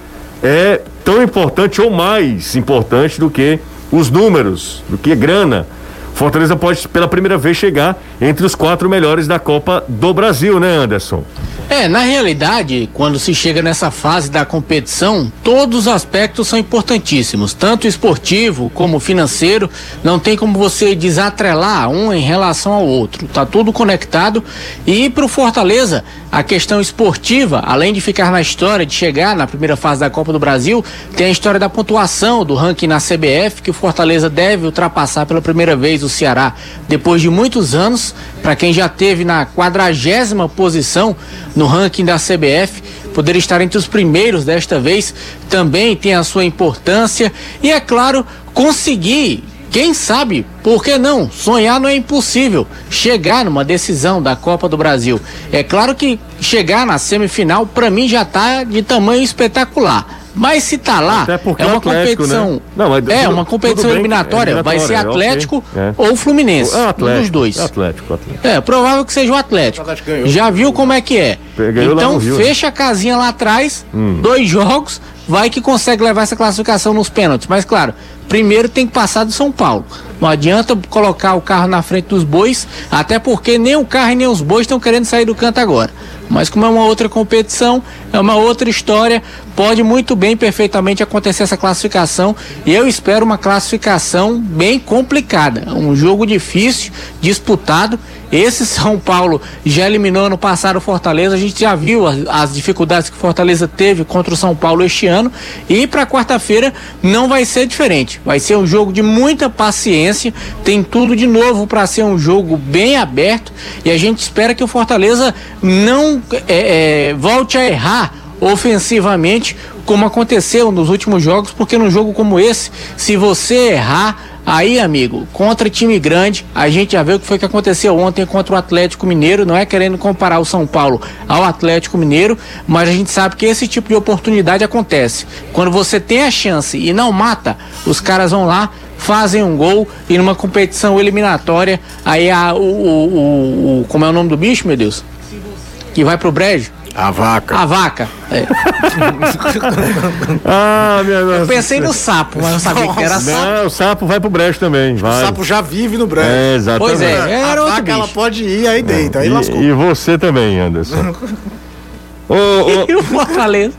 é tão importante ou mais importante do que os números, do que grana. Fortaleza pode, pela primeira vez, chegar entre os quatro melhores da Copa do Brasil, né, Anderson? É, na realidade, quando se chega nessa fase da competição, todos os aspectos são importantíssimos, tanto esportivo como financeiro, não tem como você desatrelar um em relação ao outro, tá tudo conectado. E para o Fortaleza, a questão esportiva, além de ficar na história de chegar na primeira fase da Copa do Brasil, tem a história da pontuação do ranking na CBF, que o Fortaleza deve ultrapassar pela primeira vez o Ceará depois de muitos anos, para quem já teve na quadragésima posição no ranking da CBF, poder estar entre os primeiros desta vez também tem a sua importância e é claro conseguir quem sabe, por que não? Sonhar não é impossível. Chegar numa decisão da Copa do Brasil. É claro que chegar na semifinal, para mim, já tá de tamanho espetacular. Mas se tá lá, Até porque é o uma Atlético, competição. né? Não, mas é tudo- uma competição bem, eliminatória. é Vai ser eliminatória, ok. Atlético É. ou Fluminense. É o um Atlético. dos dois. é Atlético, Atlético. É, provável que seja o Atlético. O Atlético ganhou. Já viu como é que é? Ganhou então Rio, né? fecha a casinha lá atrás, Hum. dois jogos, vai que consegue levar essa classificação nos pênaltis. Mas claro, primeiro tem que passar do São Paulo. Não adianta colocar o carro na frente dos bois, até porque nem o carro e nem os bois estão querendo sair do canto agora. Mas como é uma outra competição, é uma outra história, pode muito bem, perfeitamente acontecer essa classificação. E eu espero uma classificação bem complicada. Um jogo difícil, disputado. Esse (laughs) São Paulo já eliminou no passado o Fortaleza. A gente já viu as, as dificuldades que o Fortaleza teve contra o São Paulo este ano. E para quarta-feira não vai ser diferente. Vai ser um jogo de muita paciência. Tem tudo de novo para ser um jogo bem aberto. E a gente espera que o Fortaleza não é, é, volte a errar ofensivamente, como aconteceu nos últimos jogos, porque num jogo como esse, se você errar, aí, amigo, contra time grande, a gente já viu o que foi que aconteceu ontem contra o Atlético Mineiro, não é querendo comparar o São Paulo ao Atlético Mineiro, mas a gente sabe que esse tipo de oportunidade acontece. Quando você tem a chance e não mata, os caras vão lá, fazem um gol e numa competição eliminatória, aí a, o, o, o- o- como é o nome do bicho, meu Deus? Que vai pro brejo? A vaca. A vaca. É. (laughs) Ah, minha Eu pensei no sapo, mas não sabia que era sapo. Não, o sapo vai pro brejo também, O vai. sapo já vive no brejo. É, exatamente. Pois é, era a outro vaca, ela bicho. pode ir, aí deita, aí lascou. E, e você também, Anderson. (laughs) Ô, ô, (laughs) E o Fortaleza?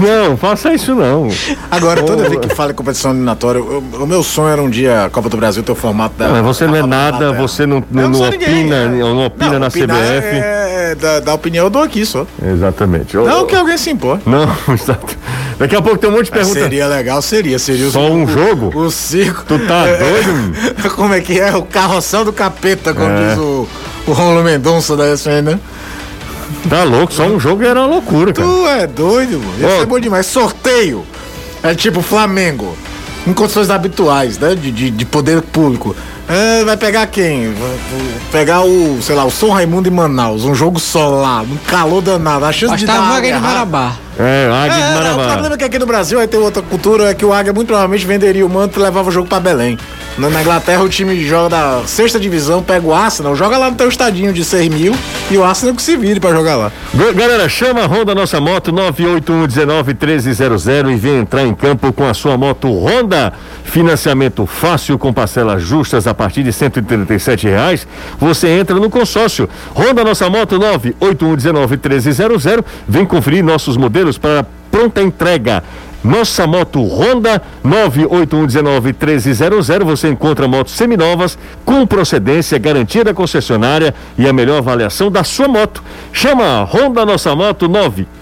não, faça isso não. Agora, toda vez que fala em competição eliminatória, eu- o meu sonho era um dia a Copa do Brasil ter o formato da. Não, mas você não é da Copa da nada, você não, Eu não, não sou ninguém, opina, não opina Não, na opinar CBF. É, é, da, da opinião eu dou aqui só. Exatamente. Ô, Não ô, que alguém se importe. Não, (laughs) exato. Daqui a pouco tem um monte de perguntas. Seria legal, seria. Seria Só um jogo? O circo. Tu tá É, doido? (laughs) Como é que é? O carroção do capeta, como É. diz o, o Romulo Mendonça da ESPN, né? Tá louco, só um jogo era uma loucura, cara. Tu é doido, mano. Ia Ó. ser bom demais. Sorteio. É tipo Flamengo. Em condições habituais, né? De, de, de poder público. É, vai pegar quem? Vai pegar o, sei lá, o São Raimundo em Manaus. Um jogo só lá, um calor danado. A chance de dar Bastava uma errada- Marabá. É, Águia de É, não, o Marabá. problema é que aqui no Brasil vai ter outra cultura, é que o Águia muito provavelmente venderia o manto e levava o jogo pra Belém. Na, na Inglaterra o time joga da sexta divisão, pega o Arsenal, joga lá no teu estadinho de 6 mil e o Arsenal que se vire pra jogar lá. Ga- Galera, chama a Honda Nossa Moto 981191300 e vem entrar em campo com a sua moto Honda. Financiamento fácil com parcelas justas a partir de 137 reais. Você entra no consórcio. Honda Nossa Moto 981191300. Vem conferir nossos modelos para pronta entrega. Nossa moto Honda 981191300. Você encontra motos seminovas com procedência, garantia da concessionária e a melhor avaliação da sua moto. Chama Honda Nossa Moto 981191300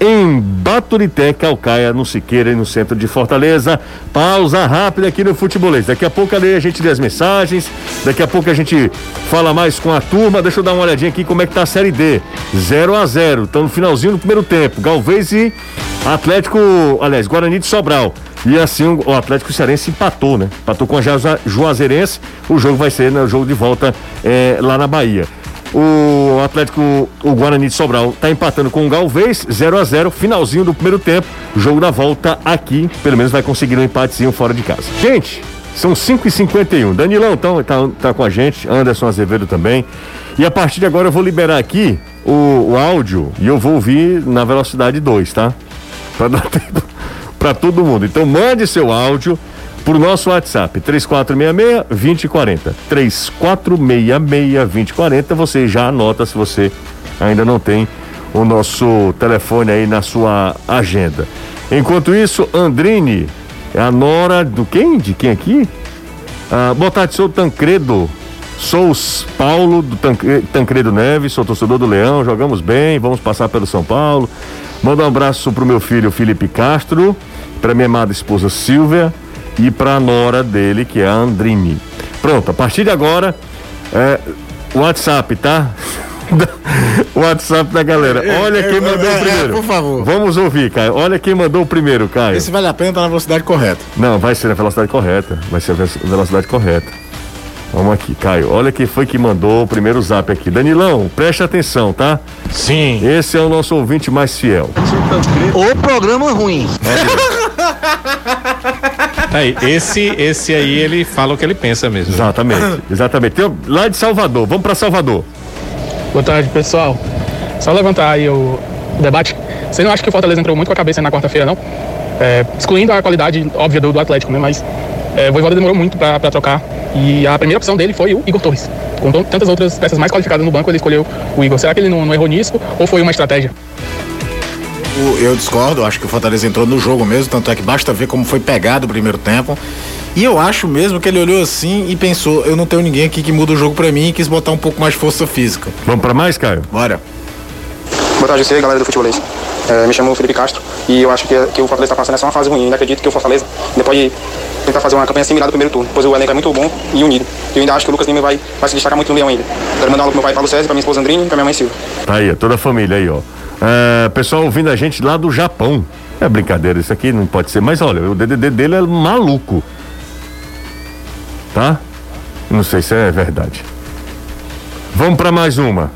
em Baturité, Calcaia, no Siqueira e no centro de Fortaleza. Pausa rápida aqui no Futebolês. Daqui a pouco ali a gente lê as mensagens. Daqui a pouco a gente fala mais com a turma. Deixa eu dar uma olhadinha aqui como é que tá a Série D. 0 a 0 Estão no finalzinho do primeiro tempo. Galvez e Atlético, aliás, Guarani de Sobral. E assim o Atlético Cearense empatou, né? Empatou com a Juaze- Juazeirense. O jogo vai ser no jogo de volta eh, lá na Bahia. O Atlético, o Guarani de Sobral tá empatando com o Galvez, 0 a 0 finalzinho do primeiro tempo. Jogo da volta aqui, pelo menos vai conseguir um empatezinho fora de casa. Gente, são 5h51. Danilão então, tá, tá com a gente, Anderson Azevedo também. E a partir de agora eu vou liberar aqui o, o áudio e eu vou ouvir na velocidade 2, tá? Pra dar (laughs) tempo pra todo mundo. Então mande seu áudio pro nosso WhatsApp 3466-2040. 3466-2040. Você já anota se você ainda não tem o nosso telefone aí na sua agenda. Enquanto isso, Andrine, é a nora do quem? De quem aqui? Ah, boa tarde, sou Tancredo. Sou Paulo do Tancre- Tancredo Neves, sou torcedor do Leão, jogamos bem, vamos passar pelo São Paulo. Manda um abraço pro meu filho Felipe Castro, pra minha amada esposa Silvia e pra nora dele, que é a Andrine. Pronto, a partir de agora, é, WhatsApp, tá? (laughs) WhatsApp da galera. Olha quem mandou é, o primeiro. por favor. Vamos ouvir, Caio. Olha quem mandou o primeiro, Caio. Esse vale a pena, tá na velocidade correta. Não, vai ser na velocidade correta. Vai ser a ve- velocidade correta. Vamos aqui, Caio. Olha quem foi que mandou o primeiro zap aqui. Danilão, preste atenção, tá? Sim. Esse é o nosso ouvinte mais fiel. O programa ruim. (laughs) Tá aí, esse, esse aí ele fala o que ele pensa mesmo. Exatamente, exatamente. Um- lá de Salvador, vamos pra Salvador. Boa tarde, pessoal. Só levantar aí o debate. Você não acha que o Fortaleza entrou muito com a cabeça na quarta-feira, não? É, excluindo a qualidade óbvia do, do Atlético, né? Mas é, o Voivoda demorou muito pra, pra trocar. E a primeira opção dele foi o Igor Torres. Com tantas outras peças mais qualificadas no banco, ele escolheu o Igor. Será que ele não, não errou nisso ou foi uma estratégia? Eu discordo, acho que o Fortaleza entrou no jogo mesmo, tanto é que basta ver como foi pegado o primeiro tempo. E eu acho mesmo que ele olhou assim e pensou: eu não tenho ninguém aqui que muda o jogo pra mim e quis botar um pouco mais de força física. Vamos pra mais, Caio? Bora. Boa tarde, você, galera do Futebolês. É, me chamo Felipe Castro e eu acho que, que o Fortaleza está passando essa uma fase ruim. Ainda acredito que o Fortaleza ainda pode tentar fazer uma campanha similar do primeiro turno, pois o elenco é muito bom e unido. Eu ainda acho que o Lucas Lima vai, vai se destacar muito no Leão ainda. Quero mandar um alô pro meu pai Paulo César, pra minha esposa Andrine e pra minha mãe Silvia. Tá aí, toda a família aí, ó. É, pessoal ouvindo a gente lá do Japão. É brincadeira, isso aqui não pode ser. Mas olha, o DDD dele é maluco. Tá? Não sei se é verdade. Vamos pra mais uma.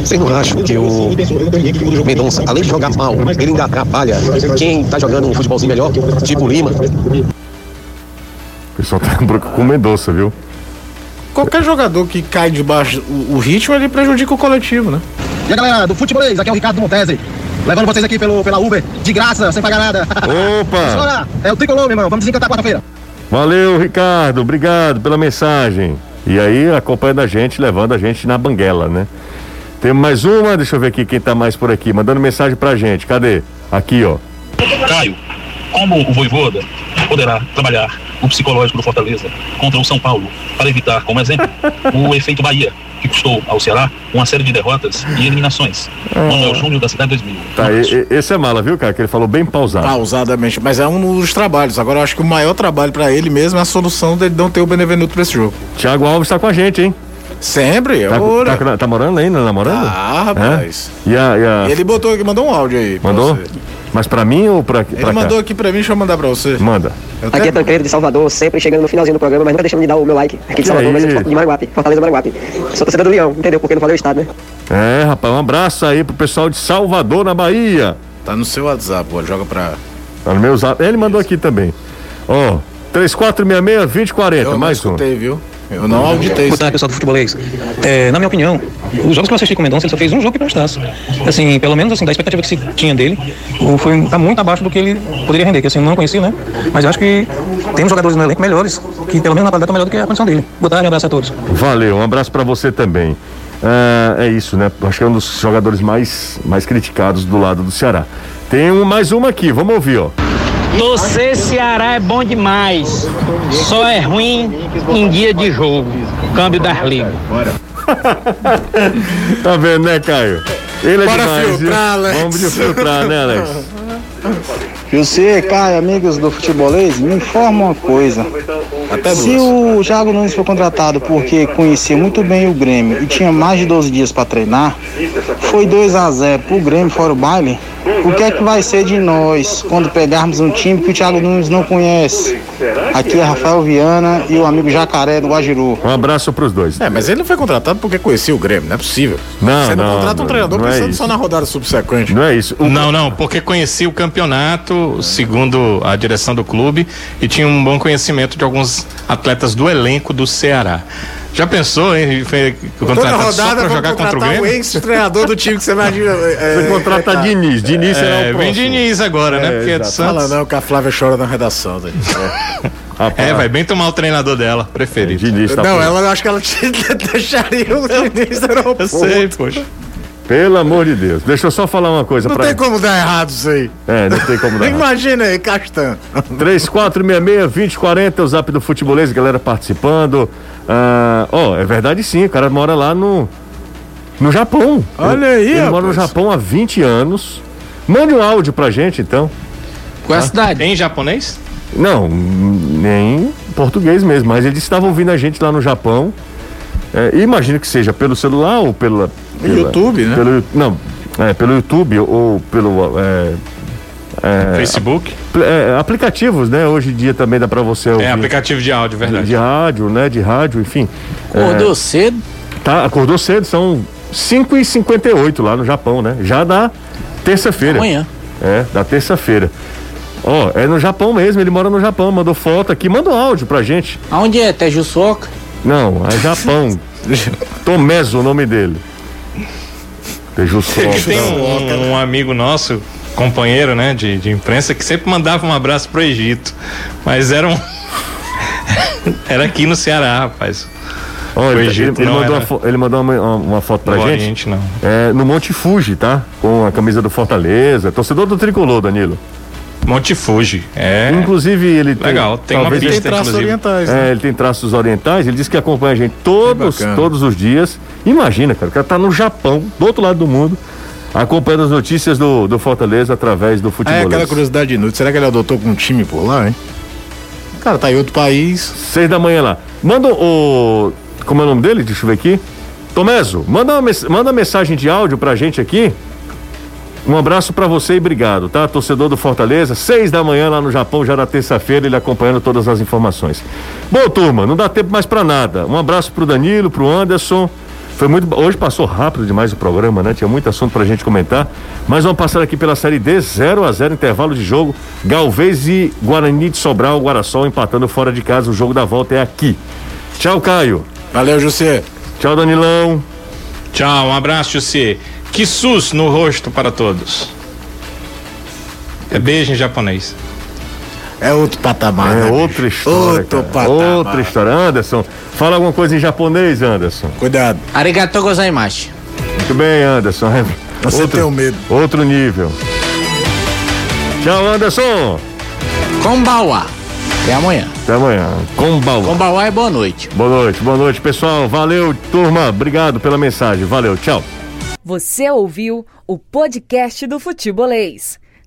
Vocês não acham que o Mendonça, além de jogar mal, ele ainda atrapalha quem tá jogando um futebolzinho melhor, tipo o Lima? O pessoal tá (laughs) com o Mendonça, viu? Qualquer jogador que cai debaixo o ritmo, ele prejudica o coletivo, né? E a galera do futebolês, aqui é o Ricardo Montese, levando vocês aqui pelo, pela Uber, de graça, sem pagar nada. Opa! (laughs) É o tricolor, meu irmão, vamos desencantar quarta-feira. Valeu, Ricardo. Obrigado pela mensagem. E aí, acompanhando a gente, levando a gente na banguela, né? Temos mais uma, deixa eu ver aqui quem tá mais por aqui, mandando mensagem pra gente. Cadê? Aqui, ó. Caio, como o Voivoda poderá trabalhar o psicológico do Fortaleza contra o São Paulo para evitar, como exemplo, o (laughs) efeito Bahia, que custou ao Ceará uma série de derrotas e eliminações. Manuel Júnior da Cidade 2000. Tá, e- esse é mala, viu, cara? Que ele falou bem pausado. Pausadamente, mas é um dos trabalhos. Agora eu acho que o maior trabalho pra ele mesmo é a solução dele não ter o Benevenuto pra esse jogo. Thiago Alves tá com a gente, hein? Sempre, Tá, ora. tá, tá morando ainda, namorando? Ah, rapaz. É? E a, e a- ele botou aqui, mandou um áudio aí. Mandou? Mas pra mim ou pra, Ele pra cá? mandou aqui pra mim, deixa eu mandar pra você. Manda. Eu Aqui é Tancredo de Salvador, sempre chegando no finalzinho do programa, mas nunca deixando de dar o meu like aqui de Salvador, mas eu de Maranguape, Fortaleza Maranguape. Sou torcedor do Leão, entendeu? Porque não falei o estado, né? É, rapaz, um abraço aí pro pessoal de Salvador, na Bahia. Tá no seu WhatsApp, pô, joga pra. Tá no meu zap. Ele mandou aqui também. Ó, 3466-2040, Eu não mais um. escutei, viu? Eu não auditei. Boa tarde, pessoal do futebolês. É, na minha opinião, os jogos que eu assisti com o Mendonça, ele só fez um jogo que prestasse. Assim, pelo menos assim, da expectativa que se tinha dele, foi tá muito abaixo do que ele poderia render, que assim, eu não conheci, né? Mas eu acho que temos jogadores no elenco melhores, que pelo menos na qualidade estão melhor do que a condição dele. Boa tarde, um abraço a todos. Valeu, um abraço pra você também. Ah, é isso, né? Acho que é um dos jogadores mais, mais criticados do lado do Ceará. Tem um, mais uma aqui, vamos ouvir, ó. Você Ceará é bom demais. Só é ruim em dia de jogo. Câmbio das ligas. (laughs) Tá vendo, né, Caio? Ele é Bora demais, filtrar, Alex. Vamos de filtrar, né, Alex? Você, Caio, amigos do futebolês, me informa uma coisa. Até Se o Thiago Nunes foi contratado porque conhecia muito bem o Grêmio e tinha mais de 12 dias para treinar, foi 2 a 0 pro Grêmio fora o baile. O que é que vai ser de nós quando pegarmos um time que o Thiago Nunes não conhece? Aqui é Rafael Viana e o amigo Jacaré do Guajiru. Um abraço pros dois. É, mas ele não foi contratado porque conhecia o Grêmio, não é possível. Não, Você não, não, contrata um treinador não é pensando isso. só na rodada subsequente. Não é isso. O- Não, não, porque conhecia o campeonato, segundo a direção do clube, e tinha um bom conhecimento de alguns atletas do elenco do Ceará. Já pensou em foi Toda só rodada para jogar contra o contratar o Grêmio? ex-treinador do time que você imagina. É, Você contrata é, Diniz. Diniz será É, o vem. Diniz agora, né? É, Porque é de exato. Fala Santos. não, que a Flávia chora na redação. Dani. (laughs) É, vai bem tomar o treinador dela, preferido. Diniz tá não, pronto. ela eu acho que ela (laughs) deixaria o Diniz no aeroporto. Eu sei, poxa. Pelo amor de Deus. Deixa eu só falar uma coisa Não pra tem como dar errado isso aí. É, não tem como dar. (laughs) errado. Imagina aí, Castan. (laughs) 3466-2040, o zap do futebolês, galera participando. Ah, Ó, é verdade sim, o cara mora lá no. No Japão. Olha aí, Ele mora no. Japão há 20 anos. Mande um áudio pra gente, então. Qual é a cidade? Em japonês? Não, nem português mesmo, mas eles estavam ouvindo a gente lá no Japão. É, imagino que seja pelo celular ou pela. Pela YouTube, né? Pelo, não, é, pelo YouTube ou pelo. é, é, Facebook? apl- é, aplicativos, né? Hoje em dia também dá pra você ouvir. É, aplicativo de áudio, verdade. de rádio, né? De rádio, enfim. Acordou cedo? Tá, acordou cedo, são 5h58 lá no Japão, né? Já da terça-feira. Amanhã. É, da terça-feira. Ó, é no Japão mesmo, ele mora no Japão, mandou foto aqui, manda um áudio pra gente. Aonde é? Tejuçoca? Não, é Japão. (laughs) Tomezo o nome dele. Tem um, um amigo nosso, companheiro, né, de, de imprensa, que sempre mandava um abraço pro Egito. Mas era um. (laughs) era aqui no Ceará, rapaz. Olha, O ele, Egito ele mandou, era- uma, fo- ele mandou uma, uma foto pra No gente. Oriente, não. É, no Monte Fuji, tá? Com a camisa do Fortaleza. Torcedor do tricolor, Danilo. Monte Fuji. É. Inclusive, ele tem. Legal, tem uma pista, Tem traços inclusive. orientais, né? É, ele tem traços orientais, ele diz que acompanha a gente todos, todos os dias. Imagina, cara, o cara tá no Japão, do outro lado do mundo, acompanhando as notícias do, do Fortaleza através do Ah, futebol. é aquela curiosidade inútil. Será que ele adotou com um time por lá, hein? Cara, tá em outro país. Seis da manhã lá. Manda o. Como é o nome dele? Deixa eu ver aqui. Tomezo, manda uma, manda uma mensagem de áudio pra gente aqui. Um abraço pra você e obrigado, tá? Torcedor do Fortaleza, seis da manhã lá no Japão, já na terça-feira, ele acompanhando todas as informações. Bom, turma, não dá tempo mais pra nada. Um abraço pro Danilo, pro Anderson. Foi muito. Hoje passou rápido demais o programa, né? Tinha muito assunto pra gente comentar. Mas vamos passar aqui pela Série D, 0 a 0 intervalo de jogo. Galvez e Guarani de Sobral, Guaraçol empatando fora de casa. O jogo da volta é aqui. Tchau, Caio. Valeu, José. Tchau, Danilão. Tchau, um abraço, José. Que sus no rosto para todos. É beijo em japonês. É outro patamar. É né, outra bicho? história. Outro cara. patamar. Outra história. Anderson, fala alguma coisa em japonês, Anderson. Cuidado. Arigatou gozaimasu. Muito bem, Anderson. Você tem um medo. Outro nível. Tchau, Anderson. Kombawa. Até amanhã. Até amanhã. Combauá. Combauá e boa noite. Boa noite, boa noite, pessoal. Valeu, turma. Obrigado pela mensagem. Valeu, tchau. Você ouviu o podcast do Futebolês.